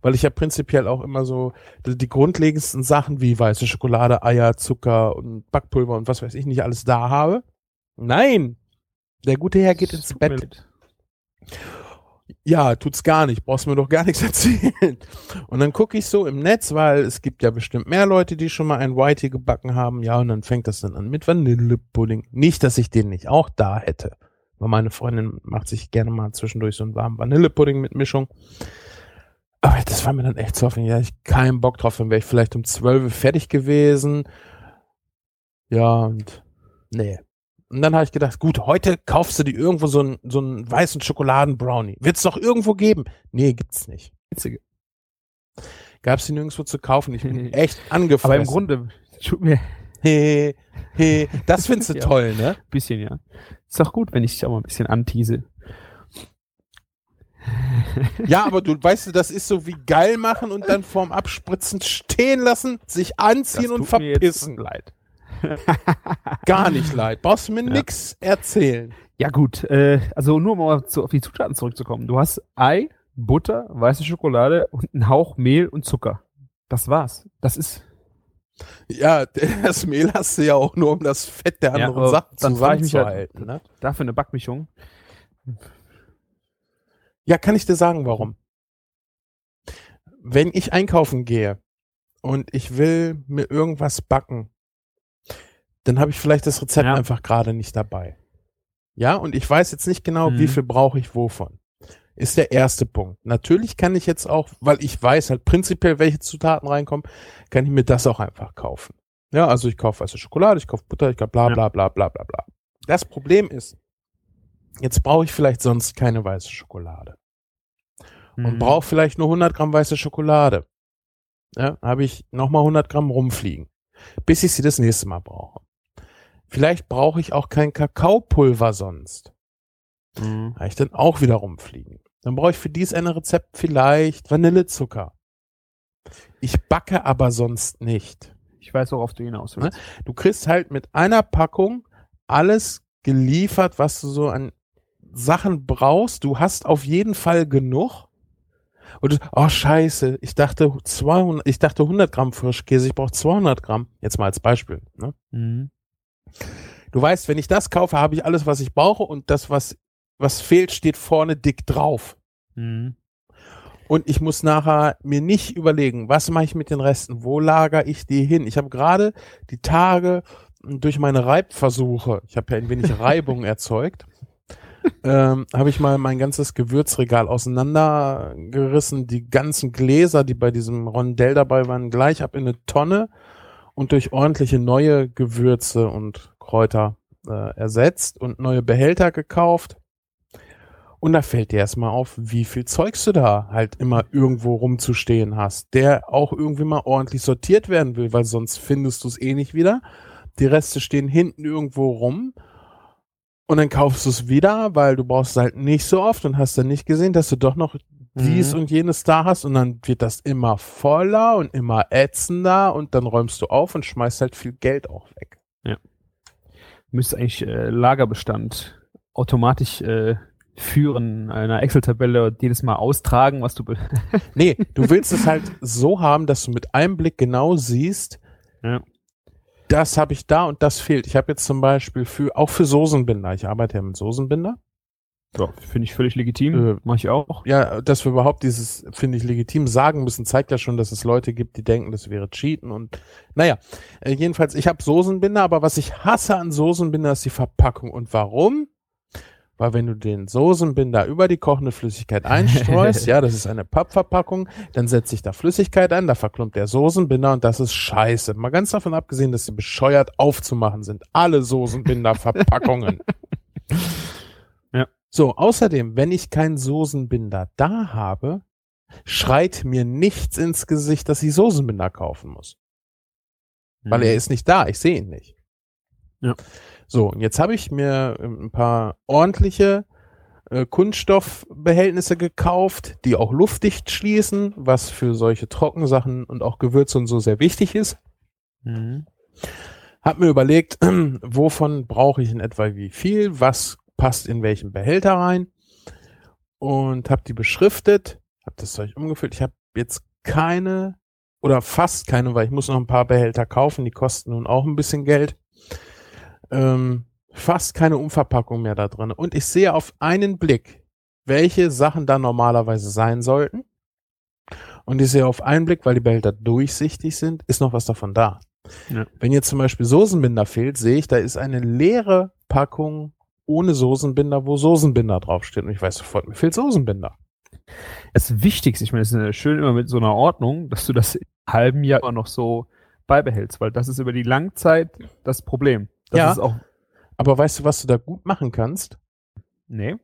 S1: Weil ich ja prinzipiell auch immer so die, die grundlegendsten Sachen wie weiße Schokolade, Eier, Zucker und Backpulver und was weiß ich nicht alles da habe. Nein! Der gute Herr geht ins Bett. Ja, tut's gar nicht. Brauchst mir doch gar nichts erzählen. Und dann gucke ich so im Netz, weil es gibt ja bestimmt mehr Leute, die schon mal ein Whitey gebacken haben. Ja, und dann fängt das dann an mit Vanillepudding. Nicht, dass ich den nicht auch da hätte. Weil meine Freundin macht sich gerne mal zwischendurch so einen warmen Vanillepudding mit Mischung. Aber das war mir dann echt zu aufwendig. Ja, ich keinen Bock drauf. Dann wäre ich vielleicht um 12 Uhr fertig gewesen. Ja, und nee. Und dann habe ich gedacht, gut, heute kaufst du dir irgendwo so einen, so einen weißen Schokoladen-Brownie. Wird es doch irgendwo geben? Nee, gibt's nicht. Gab es die nirgendwo zu kaufen? Ich bin echt angefressen.
S4: Aber im Grunde, tut mir.
S1: He, he, das findest du
S4: Ja.
S1: toll, ne?
S4: Bisschen, ja. Ist doch gut, wenn ich dich auch mal ein bisschen antease.
S1: Ja, aber du weißt du, das ist so wie geil machen und dann vorm Abspritzen stehen lassen, sich anziehen und verpissen.
S4: leid.
S1: Gar nicht leid. Brauchst du mir nix erzählen.
S4: Ja gut, äh, also nur um mal zu, auf die Zutaten zurückzukommen. Du hast Ei, Butter, weiße Schokolade und einen Hauch Mehl und Zucker. Das war's. Das ist
S1: Ja, das Mehl hast du ja auch nur, um das Fett der
S4: Ja,
S1: anderen Sachen
S4: dann frage ich mich halt-
S1: zusammenzuhalten. Ne?
S4: dafür eine Backmischung.
S1: Ja, kann ich dir sagen, warum? Wenn ich einkaufen gehe und ich will mir irgendwas backen, dann habe ich vielleicht das Rezept
S4: Ja.
S1: einfach gerade nicht dabei. Ja, und ich weiß jetzt nicht genau,
S4: Mhm.
S1: wie viel brauche ich wovon. Ist der erste Punkt. Natürlich kann ich jetzt auch, weil ich weiß halt prinzipiell, welche Zutaten reinkommen, kann ich mir das auch einfach kaufen. Ja, also ich kaufe weiße Schokolade, ich kaufe Butter, ich kaufe bla bla bla bla bla bla. Das Problem ist, jetzt brauche ich vielleicht sonst keine weiße Schokolade und
S4: Mhm.
S1: brauche vielleicht nur 100 Gramm weiße Schokolade. Ja, habe ich nochmal 100 Gramm rumfliegen, bis ich sie das nächste Mal brauche. Vielleicht brauche ich auch kein Kakaopulver sonst.
S4: Mhm.
S1: Habe ich dann auch wieder rumfliegen. Dann brauche ich für dies eine Rezept vielleicht Vanillezucker. Ich backe aber sonst nicht.
S4: Ich weiß, worauf du hinaus willst.
S1: Du kriegst halt mit einer Packung alles geliefert, was du so an Sachen brauchst. Du hast auf jeden Fall genug. Und du, oh scheiße, ich dachte 200, ich dachte 100 Gramm Frischkäse, ich brauche 200 Gramm. Jetzt mal als Beispiel. Ne?
S4: Mhm.
S1: Du weißt, wenn ich das kaufe, habe ich alles, was ich brauche und das, was, was fehlt, steht vorne dick drauf.
S4: Mhm.
S1: Und ich muss nachher mir nicht überlegen, was mache ich mit den Resten, wo lager ich die hin. Ich habe gerade die Tage durch meine Reibversuche, ich habe ja ein wenig Reibung erzeugt, ähm, habe ich mal mein ganzes Gewürzregal auseinandergerissen, die ganzen Gläser, die bei diesem Rondell dabei waren, gleich ab in eine Tonne und durch ordentliche neue Gewürze und Kräuter äh, ersetzt und neue Behälter gekauft. Und da fällt dir erstmal auf, wie viel Zeugs du da halt immer irgendwo rumzustehen hast, der auch irgendwie mal ordentlich sortiert werden will, weil sonst findest du es eh nicht wieder. Die Reste stehen hinten irgendwo rum und dann kaufst du es wieder, weil du brauchst es halt nicht so oft und hast dann nicht gesehen, dass du doch noch dies
S4: Mhm.
S1: und jenes da hast und dann wird das immer voller und immer ätzender und dann räumst du auf und schmeißt halt viel Geld auch weg.
S4: Müsste eigentlich äh, Lagerbestand automatisch äh, führen, einer Excel-Tabelle und jedes Mal austragen, was du.
S1: Nee, du willst es halt so haben, dass du mit einem Blick genau siehst,
S4: Ja.
S1: das habe ich da und das fehlt. Ich habe jetzt zum Beispiel für, auch für Soßenbinder, ich arbeite ja mit Soßenbinder.
S4: Ja, finde ich völlig legitim.
S1: Äh,
S4: Mach ich auch.
S1: Ja, dass wir überhaupt dieses, finde ich, legitim sagen müssen, zeigt ja schon, dass es Leute gibt, die denken, das wäre Cheaten und naja, äh, jedenfalls, ich habe Soßenbinder, aber was ich hasse an Soßenbinder ist die Verpackung. Und warum? Weil wenn du den Soßenbinder über die kochende Flüssigkeit einstreust, ja, das ist eine Pappverpackung, dann setzt sich da Flüssigkeit ein, da verklumpt der Soßenbinder und das ist scheiße. Mal ganz davon abgesehen, dass sie bescheuert aufzumachen sind. Alle Soßenbinder-Verpackungen. So, außerdem, wenn ich keinen Soßenbinder da habe, schreit mir nichts ins Gesicht, dass ich Soßenbinder kaufen muss. Weil
S4: Mhm.
S1: er ist nicht da, ich sehe ihn nicht.
S4: Ja.
S1: So, und jetzt habe ich mir ähm, ein paar ordentliche äh, Kunststoffbehältnisse gekauft, die auch luftdicht schließen, was für solche Trockensachen und auch Gewürze und so sehr wichtig ist.
S4: Mhm.
S1: Hab mir überlegt, wovon brauche ich in etwa wie viel, was passt in welchen Behälter rein und habe die beschriftet, habe das Zeug umgefüllt. Ich habe jetzt keine oder fast keine, weil ich muss noch ein paar Behälter kaufen, die kosten nun auch ein bisschen Geld. Ähm, fast keine Umverpackung mehr da drin. Und ich sehe auf einen Blick, welche Sachen da normalerweise sein sollten. Und ich sehe auf einen Blick, weil die Behälter durchsichtig sind, ist noch was davon da. Ja. Wenn jetzt zum Beispiel Soßenbinder fehlt, sehe ich, da ist eine leere Packung ohne Soßenbinder, wo Soßenbinder draufsteht. Und ich weiß sofort, mir fehlt Soßenbinder.
S4: Das Wichtigste, ich meine, es ist schön immer mit so einer Ordnung, dass du das im halben Jahr immer noch so beibehältst, weil das ist über die Langzeit das Problem. Das
S1: ja, auch aber weißt du, was du da gut machen kannst?
S4: Nee.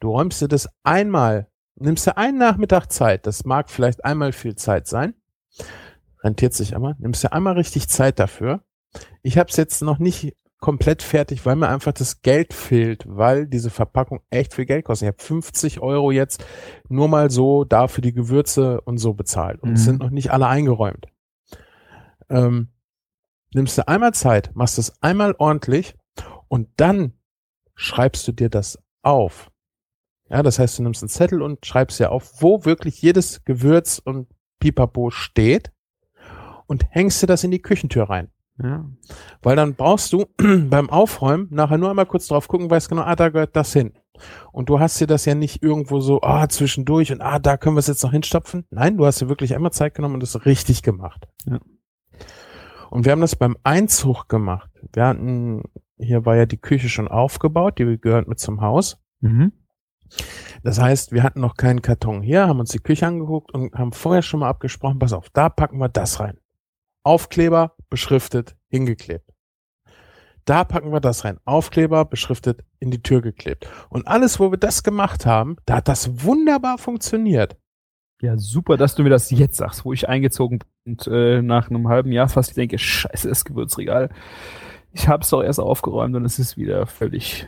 S1: Du räumst dir das einmal, nimmst dir einen Nachmittag Zeit, das mag vielleicht einmal viel Zeit sein, rentiert sich einmal, nimmst dir einmal richtig Zeit dafür. Ich habe es jetzt noch nicht komplett fertig, weil mir einfach das Geld fehlt, weil diese Verpackung echt viel Geld kostet. Ich habe 50 Euro jetzt nur mal so da für die Gewürze und so bezahlt und mhm. sind noch nicht alle eingeräumt. Ähm, nimmst du einmal Zeit, machst es einmal ordentlich und dann schreibst du dir das auf. Ja, das heißt, du nimmst einen Zettel und schreibst ja auf, wo wirklich jedes Gewürz und Pipapo steht und hängst dir das in die Küchentür rein. Ja. Weil dann brauchst du beim Aufräumen nachher nur einmal kurz drauf gucken, weißt genau, ah, da gehört das hin. Und du hast dir das ja nicht irgendwo so, ah, zwischendurch und ah, da können wir es jetzt noch hinstopfen. Nein, du hast dir wirklich einmal Zeit genommen und das richtig gemacht. Ja. Und wir haben das beim Einzug gemacht. Wir hatten, hier war ja die Küche schon aufgebaut, die gehört mit zum Haus. Mhm. Das heißt, wir hatten noch keinen Karton hier, haben uns die Küche angeguckt und haben vorher schon mal abgesprochen, pass auf, da packen wir das rein. Aufkleber, beschriftet, hingeklebt. Da packen wir das rein. Aufkleber, beschriftet, in die Tür geklebt. Und alles, wo wir das gemacht haben, da hat das wunderbar funktioniert.
S4: Ja, super, dass du mir das jetzt sagst, wo ich eingezogen bin und äh, nach einem halben Jahr fast denke, scheiße, das Gewürzregal. Ich hab's doch erst aufgeräumt und es ist wieder völlig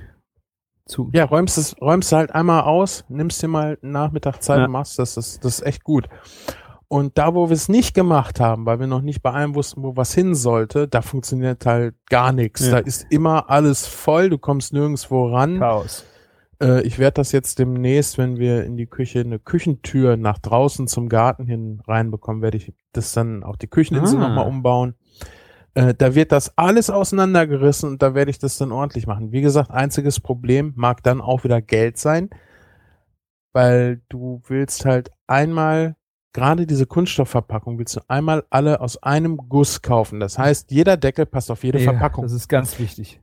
S4: zu.
S1: Ja, räumst es, räumst halt einmal aus, nimmst dir mal Nachmittag Zeit ja. und machst das. Das, das ist echt gut. Und da, wo wir es nicht gemacht haben, weil wir noch nicht bei allem wussten, wo was hin sollte, da funktioniert halt gar nichts. Ja. Da ist immer alles voll, du kommst nirgendwo ran.
S4: Chaos.
S1: Äh, ich werde das jetzt demnächst, wenn wir in die Küche eine Küchentür nach draußen zum Garten hin reinbekommen, werde ich das dann auch die Kücheninsel ah. nochmal umbauen. Äh, da wird das alles auseinandergerissen und da werde ich das dann ordentlich machen. Wie gesagt, einziges Problem mag dann auch wieder Geld sein, weil du willst halt einmal gerade diese Kunststoffverpackung willst du einmal alle aus einem Guss kaufen. Das heißt, jeder Deckel passt auf jede ja, Verpackung.
S4: Das ist ganz wichtig.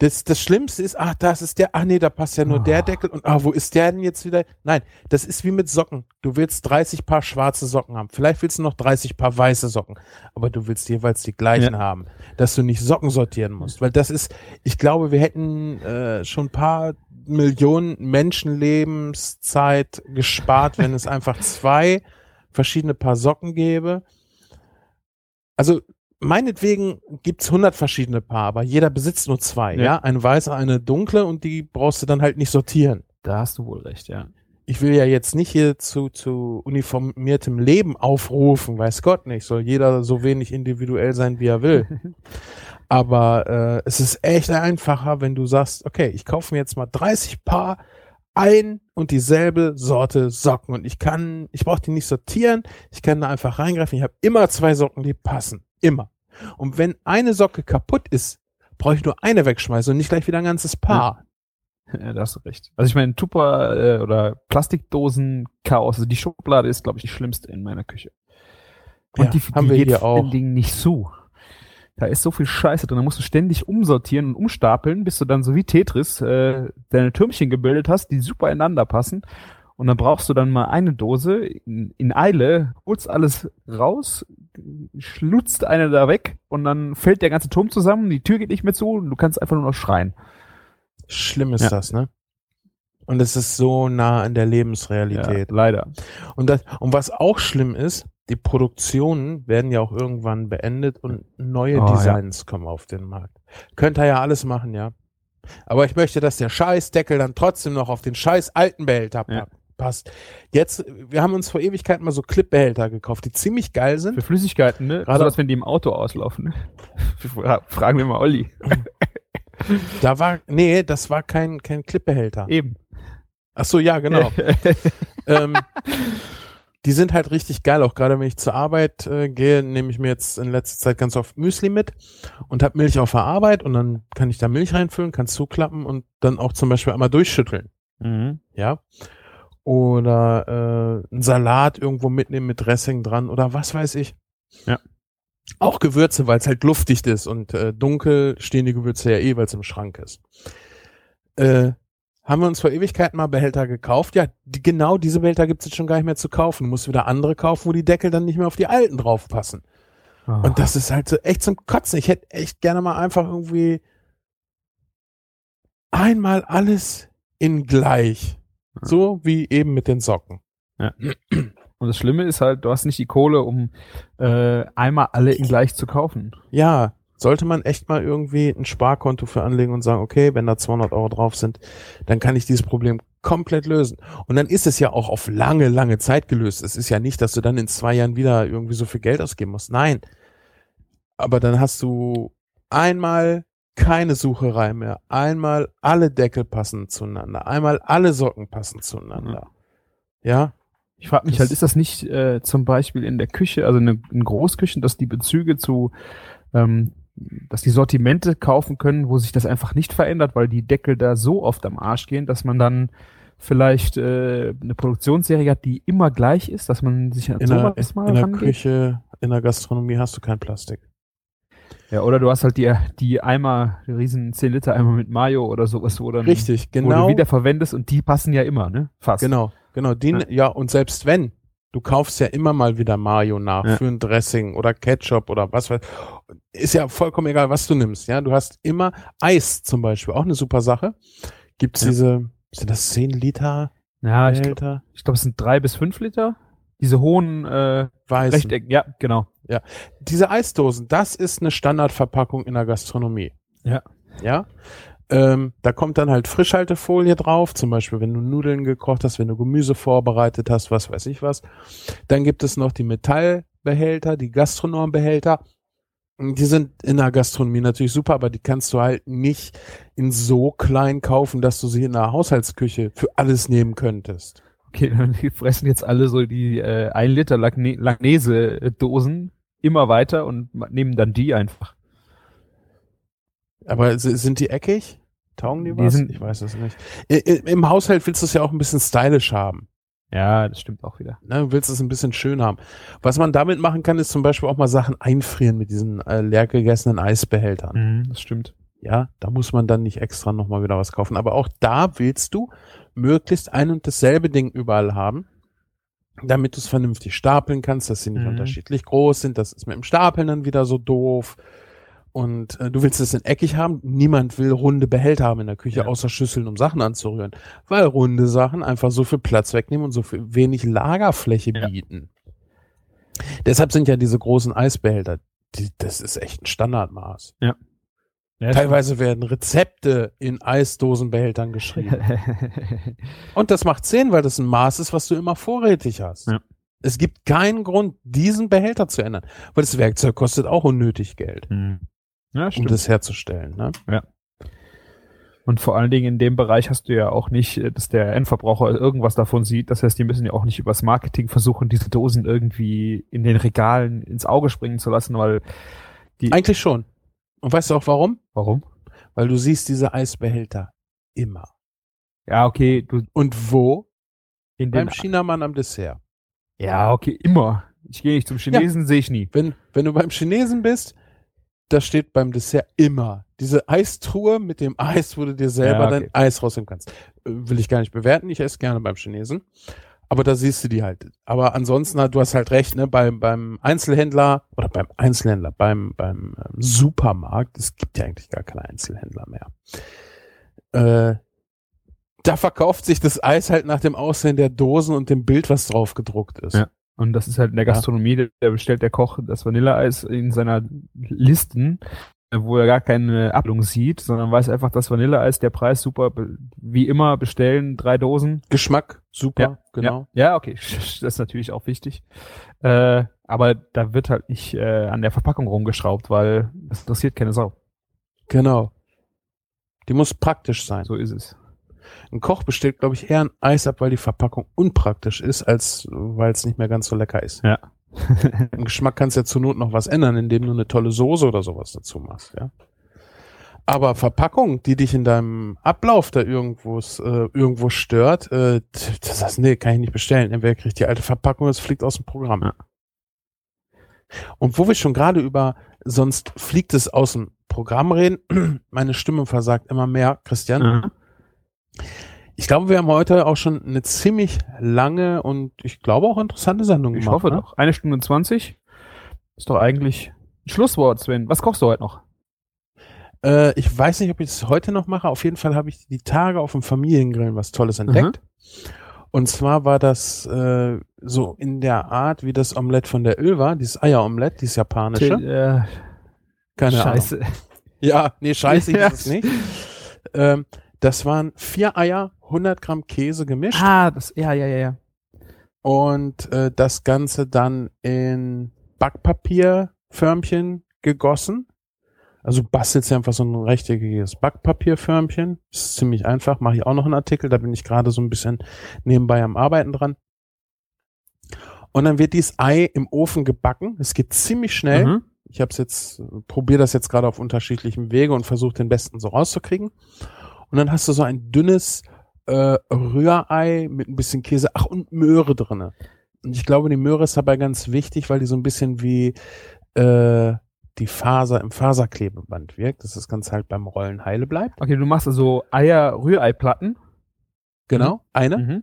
S1: Das, das Schlimmste ist, ach, das ist der, ach nee, da passt ja nur oh. der Deckel und ah, wo ist der denn jetzt wieder? Nein, das ist wie mit Socken. Du willst 30 Paar schwarze Socken haben. Vielleicht willst du noch 30 Paar weiße Socken, aber du willst jeweils die gleichen ja. haben, dass du nicht Socken sortieren musst. Weil das ist, ich glaube, wir hätten äh, schon ein paar Millionen Menschenlebenszeit gespart, wenn es einfach zwei verschiedene Paar Socken gäbe. Also meinetwegen gibt's 100 verschiedene Paar, aber jeder besitzt nur zwei, ja. ja? Eine weiße, eine dunkle und die brauchst du dann halt nicht sortieren.
S4: Da hast du wohl recht, ja.
S1: Ich will ja jetzt nicht hier zu, zu uniformiertem Leben aufrufen, weiß Gott nicht. Soll jeder so wenig individuell sein, wie er will. aber äh, es ist echt einfacher, wenn du sagst, okay, ich kaufe mir jetzt mal 30 Paar ein und dieselbe Sorte Socken und ich kann, ich brauche die nicht sortieren, ich kann da einfach reingreifen. Ich habe immer zwei Socken, die passen. Immer. Und wenn eine Socke kaputt ist, brauche ich nur eine wegschmeißen und nicht gleich wieder ein ganzes Paar.
S4: Ja, da hast du recht. Also ich meine, Tupper äh, oder Plastikdosen-Chaos, also die Schublade ist, glaube ich, die schlimmste in meiner Küche. Und ja, die,
S1: haben die wir geht hier auch.
S4: Ding nicht zu. Da ist so viel Scheiße drin, da musst du ständig umsortieren und umstapeln, bis du dann so wie Tetris äh, deine Türmchen gebildet hast, die super ineinander passen. Und dann brauchst du dann mal eine Dose in, in Eile, holst alles raus, schlutzt eine da weg und dann fällt der ganze Turm zusammen, die Tür geht nicht mehr zu und du kannst einfach nur noch schreien.
S1: Schlimm ist ja. das, ne? Und es ist so nah an der Lebensrealität.
S4: Ja, leider.
S1: Und, das, und was auch schlimm ist, die Produktionen werden ja auch irgendwann beendet und neue oh, Designs ja. kommen auf den Markt. Könnt ihr ja alles machen, ja. Aber ich möchte, dass der Scheißdeckel dann trotzdem noch auf den scheiß alten Behälter. Ja. passt. Jetzt, wir haben uns vor Ewigkeiten mal so Clipbehälter gekauft, die ziemlich geil sind.
S4: Für Flüssigkeiten, ne?
S1: Gerade-
S4: Gerade als wenn die im Auto auslaufen. Ne? Fragen wir mal Olli.
S1: Da war, nee, das war kein, kein Clipbehälter.
S4: Eben.
S1: Ach so, ja, genau. ähm, die sind halt richtig geil. Auch gerade wenn ich zur Arbeit äh, gehe, nehme ich mir jetzt in letzter Zeit ganz oft Müsli mit und habe Milch auf der Arbeit und dann kann ich da Milch reinfüllen, kann zuklappen und dann auch zum Beispiel einmal durchschütteln.
S4: mhm.
S1: Ja. Oder äh, einen Salat irgendwo mitnehmen mit Dressing dran oder was weiß ich.
S4: Ja.
S1: Auch Gewürze, weil es halt luftdicht ist und äh, dunkel stehen die Gewürze ja eh, weil es im Schrank ist. Äh, haben wir uns vor Ewigkeiten mal Behälter gekauft. Ja, die, genau diese Behälter gibt es jetzt schon gar nicht mehr zu kaufen. Du musst wieder andere kaufen, wo die Deckel dann nicht mehr auf die alten draufpassen.
S4: Ah.
S1: Und das ist halt so echt zum Kotzen. Ich hätte echt gerne mal einfach irgendwie einmal alles in gleich. So wie eben mit den Socken.
S4: Und das Schlimme ist halt, du hast nicht die Kohle, um äh, einmal alle in gleich zu kaufen.
S1: Ja, sollte man echt mal irgendwie ein Sparkonto für anlegen und sagen, okay, wenn da 200 Euro drauf sind, dann kann ich dieses Problem komplett lösen. Und dann ist es ja auch auf lange, lange Zeit gelöst. Es ist ja nicht, dass du dann in zwei Jahren wieder irgendwie so viel Geld ausgeben musst. Nein. Aber dann hast du einmal keine Sucherei mehr. Einmal alle Deckel passen zueinander. Einmal alle Socken passen zueinander. Ja?
S4: Ich frage mich
S1: Das-
S4: halt, ist das nicht äh, zum Beispiel in der Küche, also in, in Großküchen, dass die Bezüge zu, ähm, dass die Sortimente kaufen können, wo sich das einfach nicht verändert, weil die Deckel da so oft am Arsch gehen, dass man dann vielleicht äh, eine Produktionsserie hat, die immer gleich ist, dass man sich an
S1: In
S4: sowas mal
S1: in der
S4: rangeht?
S1: Küche, in der Gastronomie hast du kein Plastik.
S4: Ja, oder du hast halt die, die Eimer, die riesen 10 Liter Eimer mit Mayo oder sowas, wo dann
S1: Richtig,
S4: wo
S1: genau.
S4: du wieder verwendest und die passen ja immer, ne? Fast.
S1: Genau, genau. Die,
S4: Ja.
S1: ja. und selbst wenn, du kaufst ja immer mal wieder Mayo nach
S4: Ja.
S1: für ein Dressing oder Ketchup oder was weiß Ist ja vollkommen egal, was du nimmst. Ja, du hast immer Eis zum Beispiel, auch eine super Sache. Gibt's
S4: Ja.
S1: diese, sind das 10 Liter
S4: Ja, ich glaube, glaub, es sind drei bis fünf Liter. Diese hohen äh,
S1: Weißen.
S4: Rechtecken, ja, genau.
S1: Diese Eisdosen, das ist eine Standardverpackung in der Gastronomie.
S4: Ja.
S1: Ja. Ähm, da kommt dann halt Frischhaltefolie drauf, zum Beispiel, wenn du Nudeln gekocht hast, wenn du Gemüse vorbereitet hast, was weiß ich was. Dann gibt es noch die Metallbehälter, die Gastronombehälter. Die sind in der Gastronomie natürlich super, aber die kannst du halt nicht in so klein kaufen, dass du sie in der Haushaltsküche für alles nehmen könntest.
S4: Okay, dann fressen jetzt alle so die äh, 1 Liter Lagne Langnese-Dosen immer weiter und nehmen dann die einfach.
S1: Aber sind die eckig? Taugen die was?
S4: sind-
S1: ich weiß es nicht. Im Haushalt willst du es ja auch ein bisschen stylisch haben.
S4: Ja, das stimmt auch wieder.
S1: Ne, du willst es ein bisschen schön haben. Was man damit machen kann, ist zum Beispiel auch mal Sachen einfrieren mit diesen äh, leer gegessenen Eisbehältern.
S4: Mhm, das stimmt.
S1: Ja, da muss man dann nicht extra nochmal wieder was kaufen. Aber auch da willst du möglichst ein und dasselbe Ding überall haben, damit du es vernünftig stapeln kannst, dass sie nicht
S4: Mhm.
S1: unterschiedlich groß sind. Das ist mit dem Stapeln dann wieder so doof. Und äh, du willst es in eckig haben. Niemand will runde Behälter haben in der Küche,
S4: Ja.
S1: außer Schüsseln, um Sachen anzurühren. Weil runde Sachen einfach so viel Platz wegnehmen und so viel wenig Lagerfläche
S4: Ja.
S1: bieten. Deshalb sind ja diese großen Eisbehälter, die, das ist echt ein Standardmaß.
S4: Ja,
S1: Teilweise werden Rezepte in Eisdosenbehältern geschrieben. Und das macht Sinn, weil das ein Maß ist, was du immer vorrätig hast.
S4: Ja.
S1: Es gibt keinen Grund, diesen Behälter zu ändern, weil das Werkzeug kostet auch unnötig Geld,
S4: Mhm. Ja,
S1: um das herzustellen. Ne?
S4: Und vor allen Dingen in dem Bereich hast du ja auch nicht, äh, dass der Endverbraucher irgendwas davon sieht. Das heißt, die müssen ja auch nicht übers Marketing versuchen, diese Dosen irgendwie in den Regalen ins Auge springen zu lassen, weil die.
S1: Eigentlich schon. Und weißt du auch warum?
S4: Warum?
S1: Weil du siehst diese Eisbehälter immer.
S4: Ja, okay, du
S1: Und wo?
S4: in.
S1: Beim Chinamann am Dessert.
S4: Ja, okay, immer. Ich gehe nicht zum Chinesen, sehe ich nie.
S1: Wenn, wenn du beim Chinesen bist, da steht beim Dessert immer diese Eistruhe mit dem Eis, wo du dir selber
S4: Ja, okay.
S1: dein Eis rausnehmen kannst. Äh, Will ich gar nicht bewerten, ich esse gerne beim Chinesen. Aber da siehst du die halt. Aber ansonsten, du hast halt recht, ne, beim, beim Einzelhändler oder beim Einzelhändler, beim, beim ähm, Supermarkt, es gibt ja eigentlich gar keine Einzelhändler mehr. Äh, da verkauft sich das Eis halt nach dem Aussehen der Dosen und dem Bild, was drauf gedruckt ist.
S4: Ja. Und das ist halt in der
S1: Ja.
S4: Gastronomie, der- der bestellt der Koch das Vanilleeis in seiner Listen wo er gar keine Ablung sieht, sondern weiß einfach, dass Vanilleeis, der Preis super, wie immer bestellen, drei Dosen.
S1: Geschmack, super,
S4: ja, genau. Ja, ja, okay, das ist natürlich auch wichtig. Äh, aber da wird halt nicht äh, an der Verpackung rumgeschraubt, weil das interessiert keine Sau.
S1: Genau. Die muss praktisch sein.
S4: So ist es.
S1: Ein Koch bestellt, glaube ich, eher ein Eis ab, weil die Verpackung unpraktisch ist, als weil es nicht mehr ganz so lecker ist.
S4: Ja.
S1: Im Geschmack kannst du ja zur Not noch was ändern, indem du eine tolle Soße oder sowas dazu machst, ja. Aber Verpackung, die dich in deinem Ablauf da irgendwo, äh, irgendwo stört, äh, das heißt, nee, kann ich nicht bestellen. Entweder kriegt die alte Verpackung, es fliegt aus dem Programm. Ja. Und wo wir schon gerade über sonst fliegt es aus dem Programm reden, meine Stimme versagt immer mehr, Christian. Mhm. Ich glaube, wir haben heute auch schon eine ziemlich lange und ich glaube auch interessante Sendung
S4: ich gemacht. Ich hoffe ne? doch. Eine Stunde zwanzig. Ist doch eigentlich ein Schlusswort, Sven. Was kochst du heute noch?
S1: Äh, ich weiß nicht, ob ich es heute noch mache. Auf jeden Fall habe ich die Tage auf dem Familiengrillen was Tolles entdeckt. Mhm. Und zwar war das äh, so in der Art wie das Omelett von der Ölwa, dieses Eieromelett, dieses japanische.
S4: Äh,
S1: Keine scheiße. Ahnung. Ja, nee, scheiße ist es nicht. Ähm, das waren vier Eier, 100 Gramm Käse gemischt.
S4: Ah, das, ja, ja, ja, ja.
S1: Und äh, das Ganze dann in Backpapierförmchen gegossen. Also bastelst du einfach so ein rechteckiges Backpapierförmchen. Das ist ziemlich einfach. Mache ich auch noch einen Artikel. Da bin ich gerade so ein bisschen nebenbei am Arbeiten dran. Und dann wird dieses Ei im Ofen gebacken. Es geht ziemlich schnell. Mhm. Ich habe es jetzt, probiere das jetzt gerade auf unterschiedlichen Wege und versuche den besten so rauszukriegen. Und dann hast du so ein dünnes äh, Rührei mit ein bisschen Käse, ach und Möhre drinne. Und ich glaube, die Möhre ist dabei ganz wichtig, weil die so ein bisschen wie äh, die Faser im Faserklebeband wirkt, dass das Ganze halt beim Rollen heile bleibt.
S4: Okay, du machst also Eier-Rührei-Platten.
S1: Genau, mhm. eine. Mhm.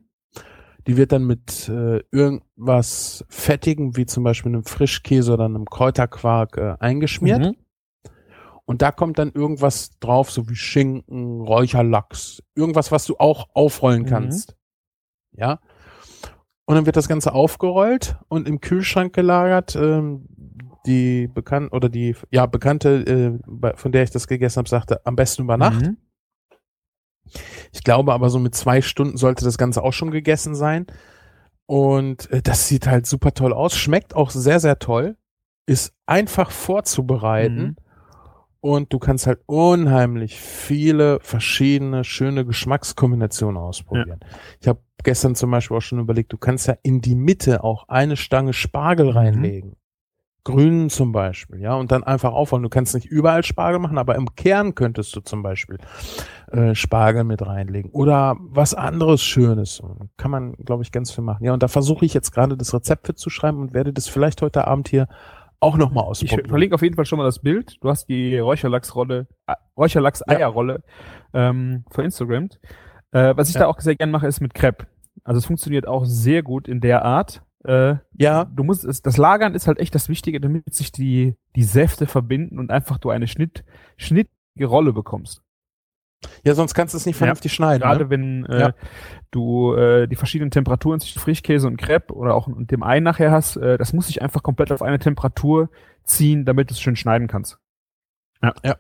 S1: Die wird dann mit äh, irgendwas Fettigem, wie zum Beispiel einem Frischkäse oder einem Kräuterquark äh, eingeschmiert. Mhm. Und da kommt dann irgendwas drauf, so wie Schinken, Räucherlachs, irgendwas, was du auch aufrollen mhm. kannst. Ja. Und dann wird das Ganze aufgerollt und im Kühlschrank gelagert. Ähm, die bekannt oder die ja bekannte, äh, von der ich das gegessen habe, sagte am besten über Nacht. Mhm. Ich glaube aber so mit zwei Stunden sollte das Ganze auch schon gegessen sein. Und äh, das sieht halt super toll aus, schmeckt auch sehr, sehr toll, ist einfach vorzubereiten. Mhm. Und du kannst halt unheimlich viele verschiedene schöne Geschmackskombinationen ausprobieren. Ja. Ich habe gestern zum Beispiel auch schon überlegt, du kannst ja in die Mitte auch eine Stange Spargel mhm. reinlegen. Grünen zum Beispiel, ja, und dann einfach aufholen. Du kannst nicht überall Spargel machen, aber im Kern könntest du zum Beispiel äh, Spargel mit reinlegen oder was anderes Schönes. Kann man, glaube ich, ganz viel machen. Ja, und da versuche ich jetzt gerade das Rezept für zu schreiben und werde das vielleicht heute Abend hier auch nochmal ausprobieren.
S4: Ich verlinke auf jeden Fall schon mal das Bild. Du hast die Räucherlachsrolle, äh, Räucherlachs-Eierrolle ja. ähm, für Instagram. Äh, was ich ja. da auch sehr gern mache, ist mit Crepe. Also es funktioniert auch sehr gut in der Art. Äh, ja. Du musst es, das Lagern ist halt echt das Wichtige, damit sich die, die Säfte verbinden und einfach du eine Schnitt, schnittige Rolle bekommst.
S1: Ja, sonst kannst du es nicht vernünftig ja, schneiden.
S4: Gerade ne? wenn äh, ja. du äh, die verschiedenen Temperaturen zwischen Frischkäse und Crepe oder auch dem Ei nachher hast, äh, das muss sich einfach komplett auf eine Temperatur ziehen, damit du es schön schneiden kannst.
S1: Ja. ja.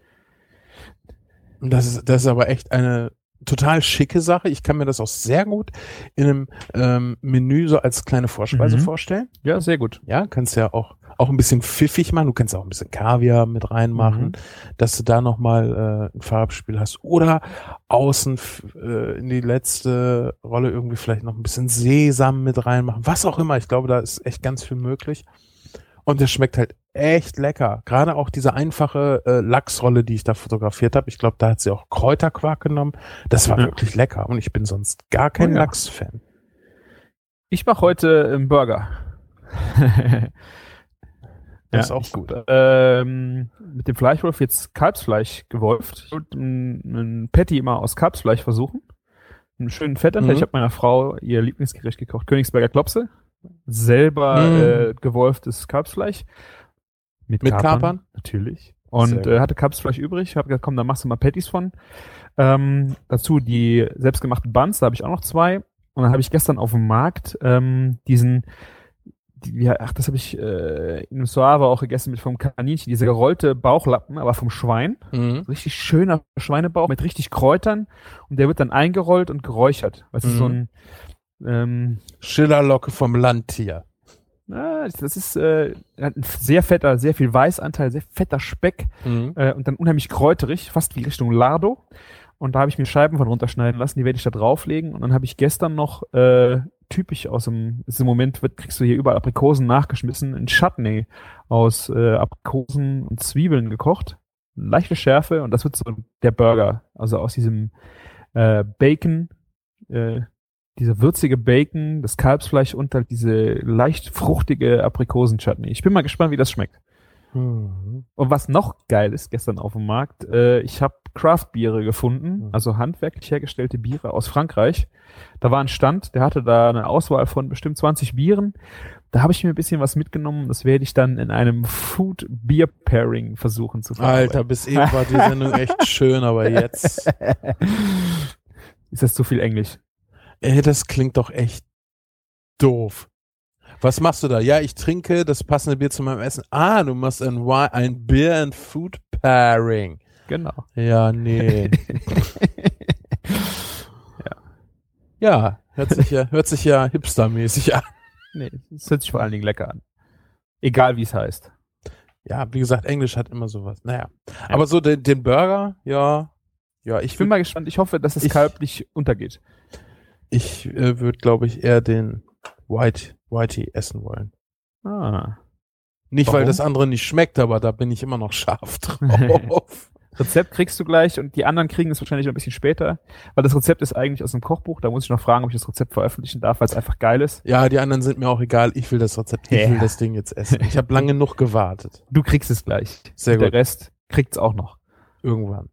S1: Das ist, das ist aber echt eine total schicke Sache. Ich kann mir das auch sehr gut in einem ähm, Menü so als kleine Vorspeise mhm. vorstellen.
S4: Ja, sehr gut.
S1: Ja, kannst ja auch auch ein bisschen pfiffig machen. Du kannst auch ein bisschen Kaviar mit reinmachen, mhm. dass du da nochmal äh, ein Farbspiel hast. Oder außen äh, in die letzte Rolle irgendwie vielleicht noch ein bisschen Sesam mit reinmachen. Was auch immer. Ich glaube, da ist echt ganz viel möglich. Und es schmeckt halt echt lecker. Gerade auch diese einfache äh, Lachsrolle, die ich da fotografiert habe. Ich glaube, da hat sie auch Kräuterquark genommen. Das war ja. wirklich lecker. Und ich bin sonst gar kein oh ja. Lachs-Fan.
S4: Ich mache heute einen Burger.
S1: das ja, ist auch gut.
S4: Ähm, mit dem Fleischwolf jetzt Kalbsfleisch gewolft. Ich würde ein Patty immer aus Kalbsfleisch versuchen. Einen schönen Fettanteil. Mhm. Ich habe meiner Frau ihr Lieblingsgericht gekocht. Königsberger Klopse selber mm. äh, gewolftes Kalbsfleisch.
S1: Mit, mit Kapern, Kapern,
S4: Natürlich. Und äh, hatte Kalbsfleisch übrig. Habe gesagt, komm, da machst du mal Patties von. Ähm, dazu die selbstgemachten Buns, da habe ich auch noch zwei. Und dann habe ich gestern auf dem Markt ähm, diesen die, ach, das habe ich äh, in einem Soave auch gegessen mit vom Kaninchen, diese gerollte Bauchlappen, aber vom Schwein. Mhm. Richtig schöner Schweinebauch mit richtig Kräutern und der wird dann eingerollt und geräuchert. Was mhm. ist so ein
S1: ähm, Schillerlocke vom Landtier.
S4: Ja, das ist äh, ein sehr fetter, sehr viel Weißanteil, sehr fetter Speck mhm. äh, und dann unheimlich kräuterig, fast wie Richtung Lardo. Und da habe ich mir Scheiben von runterschneiden lassen, die werde ich da drauflegen. Und dann habe ich gestern noch äh, typisch aus dem, ist im Moment wird, kriegst du hier überall Aprikosen nachgeschmissen, ein Chutney aus äh, Aprikosen und Zwiebeln gekocht. Leichte Schärfe und das wird so der Burger. Also aus diesem äh, Bacon, äh, dieser würzige Bacon, das Kalbsfleisch und halt diese leicht fruchtige Aprikosen-Chutney. Ich bin mal gespannt, wie das schmeckt. Mhm. Und was noch geil ist, gestern auf dem Markt, äh, ich habe Craft-Biere gefunden, mhm. also handwerklich hergestellte Biere aus Frankreich. Da war ein Stand, der hatte da eine Auswahl von bestimmt 20 Bieren. Da habe ich mir ein bisschen was mitgenommen. Das werde ich dann in einem Food Beer Pairing versuchen zu
S1: verarbeiten. Alter, bis eben war die Sendung echt schön, aber jetzt
S4: ist das zu viel Englisch.
S1: Ey, das klingt doch echt doof. Was machst du da? Ja, ich trinke das passende Bier zu meinem Essen. Ah, du machst ein, ein Beer and Food Pairing.
S4: Genau.
S1: Ja, nee. ja. Ja, hört sich ja, hört sich ja hipstermäßig an.
S4: Nee, es hört sich vor allen Dingen lecker an. Egal wie es heißt.
S1: Ja, wie gesagt, Englisch hat immer sowas. Naja. Ja. Aber so den, den Burger, ja. Ja,
S4: ich bin mal gespannt. Ich hoffe, dass das Kalb nicht untergeht.
S1: Ich äh, würde, glaube ich, eher den White, Whitey essen wollen.
S4: Ah.
S1: Nicht, Warum? weil das andere nicht schmeckt, aber da bin ich immer noch scharf drauf.
S4: Rezept kriegst du gleich und die anderen kriegen es wahrscheinlich noch ein bisschen später, weil das Rezept ist eigentlich aus dem Kochbuch. Da muss ich noch fragen, ob ich das Rezept veröffentlichen darf, weil es einfach geil ist.
S1: Ja, die anderen sind mir auch egal. Ich will das Rezept, ich ja. will das Ding jetzt essen. Ich habe lange genug gewartet.
S4: Du kriegst es gleich.
S1: Sehr
S4: gut. Der Rest kriegt's auch noch.
S1: Irgendwann.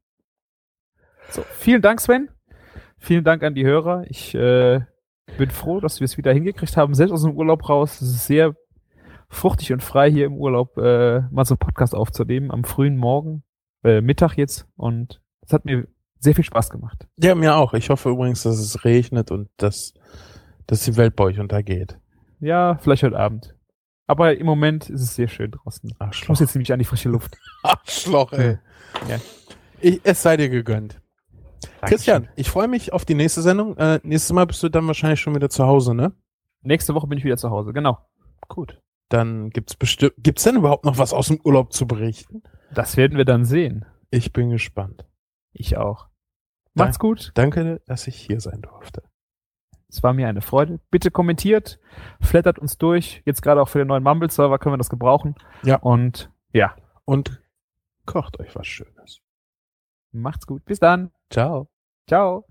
S4: So, vielen Dank, Sven. Vielen Dank an die Hörer. Ich äh, bin froh, dass wir es wieder hingekriegt haben, selbst aus dem Urlaub raus. Es ist sehr fruchtig und frei hier im Urlaub, äh, mal so einen Podcast aufzunehmen am frühen Morgen, äh, Mittag jetzt. Und es hat mir sehr viel Spaß gemacht.
S1: Ja, mir auch. Ich hoffe übrigens, dass es regnet und dass, dass die Welt bei euch untergeht.
S4: Ja, vielleicht heute Abend. Aber im Moment ist es sehr schön draußen.
S1: Arschloch.
S4: Ich muss jetzt nämlich an die frische Luft.
S1: Arschloch, ey. Ja. Ich, es sei dir gegönnt. Dankeschön. Christian, ich freue mich auf die nächste Sendung. Äh, nächstes Mal bist du dann wahrscheinlich schon wieder zu Hause, ne?
S4: Nächste Woche bin ich wieder zu Hause, genau.
S1: Gut. Dann gibt's bestimmt, gibt's denn überhaupt noch was aus dem Urlaub zu berichten?
S4: Das werden wir dann sehen.
S1: Ich bin gespannt.
S4: Ich auch. Macht's gut.
S1: Danke, dass ich hier sein durfte.
S4: Es war mir eine Freude. Bitte kommentiert, flattert uns durch. Jetzt gerade auch für den neuen Mumble-Server können wir das gebrauchen.
S1: Ja.
S4: Und ja.
S1: Und kocht euch was Schönes.
S4: Macht's gut. Bis dann.
S1: Ciao.
S4: Ciao.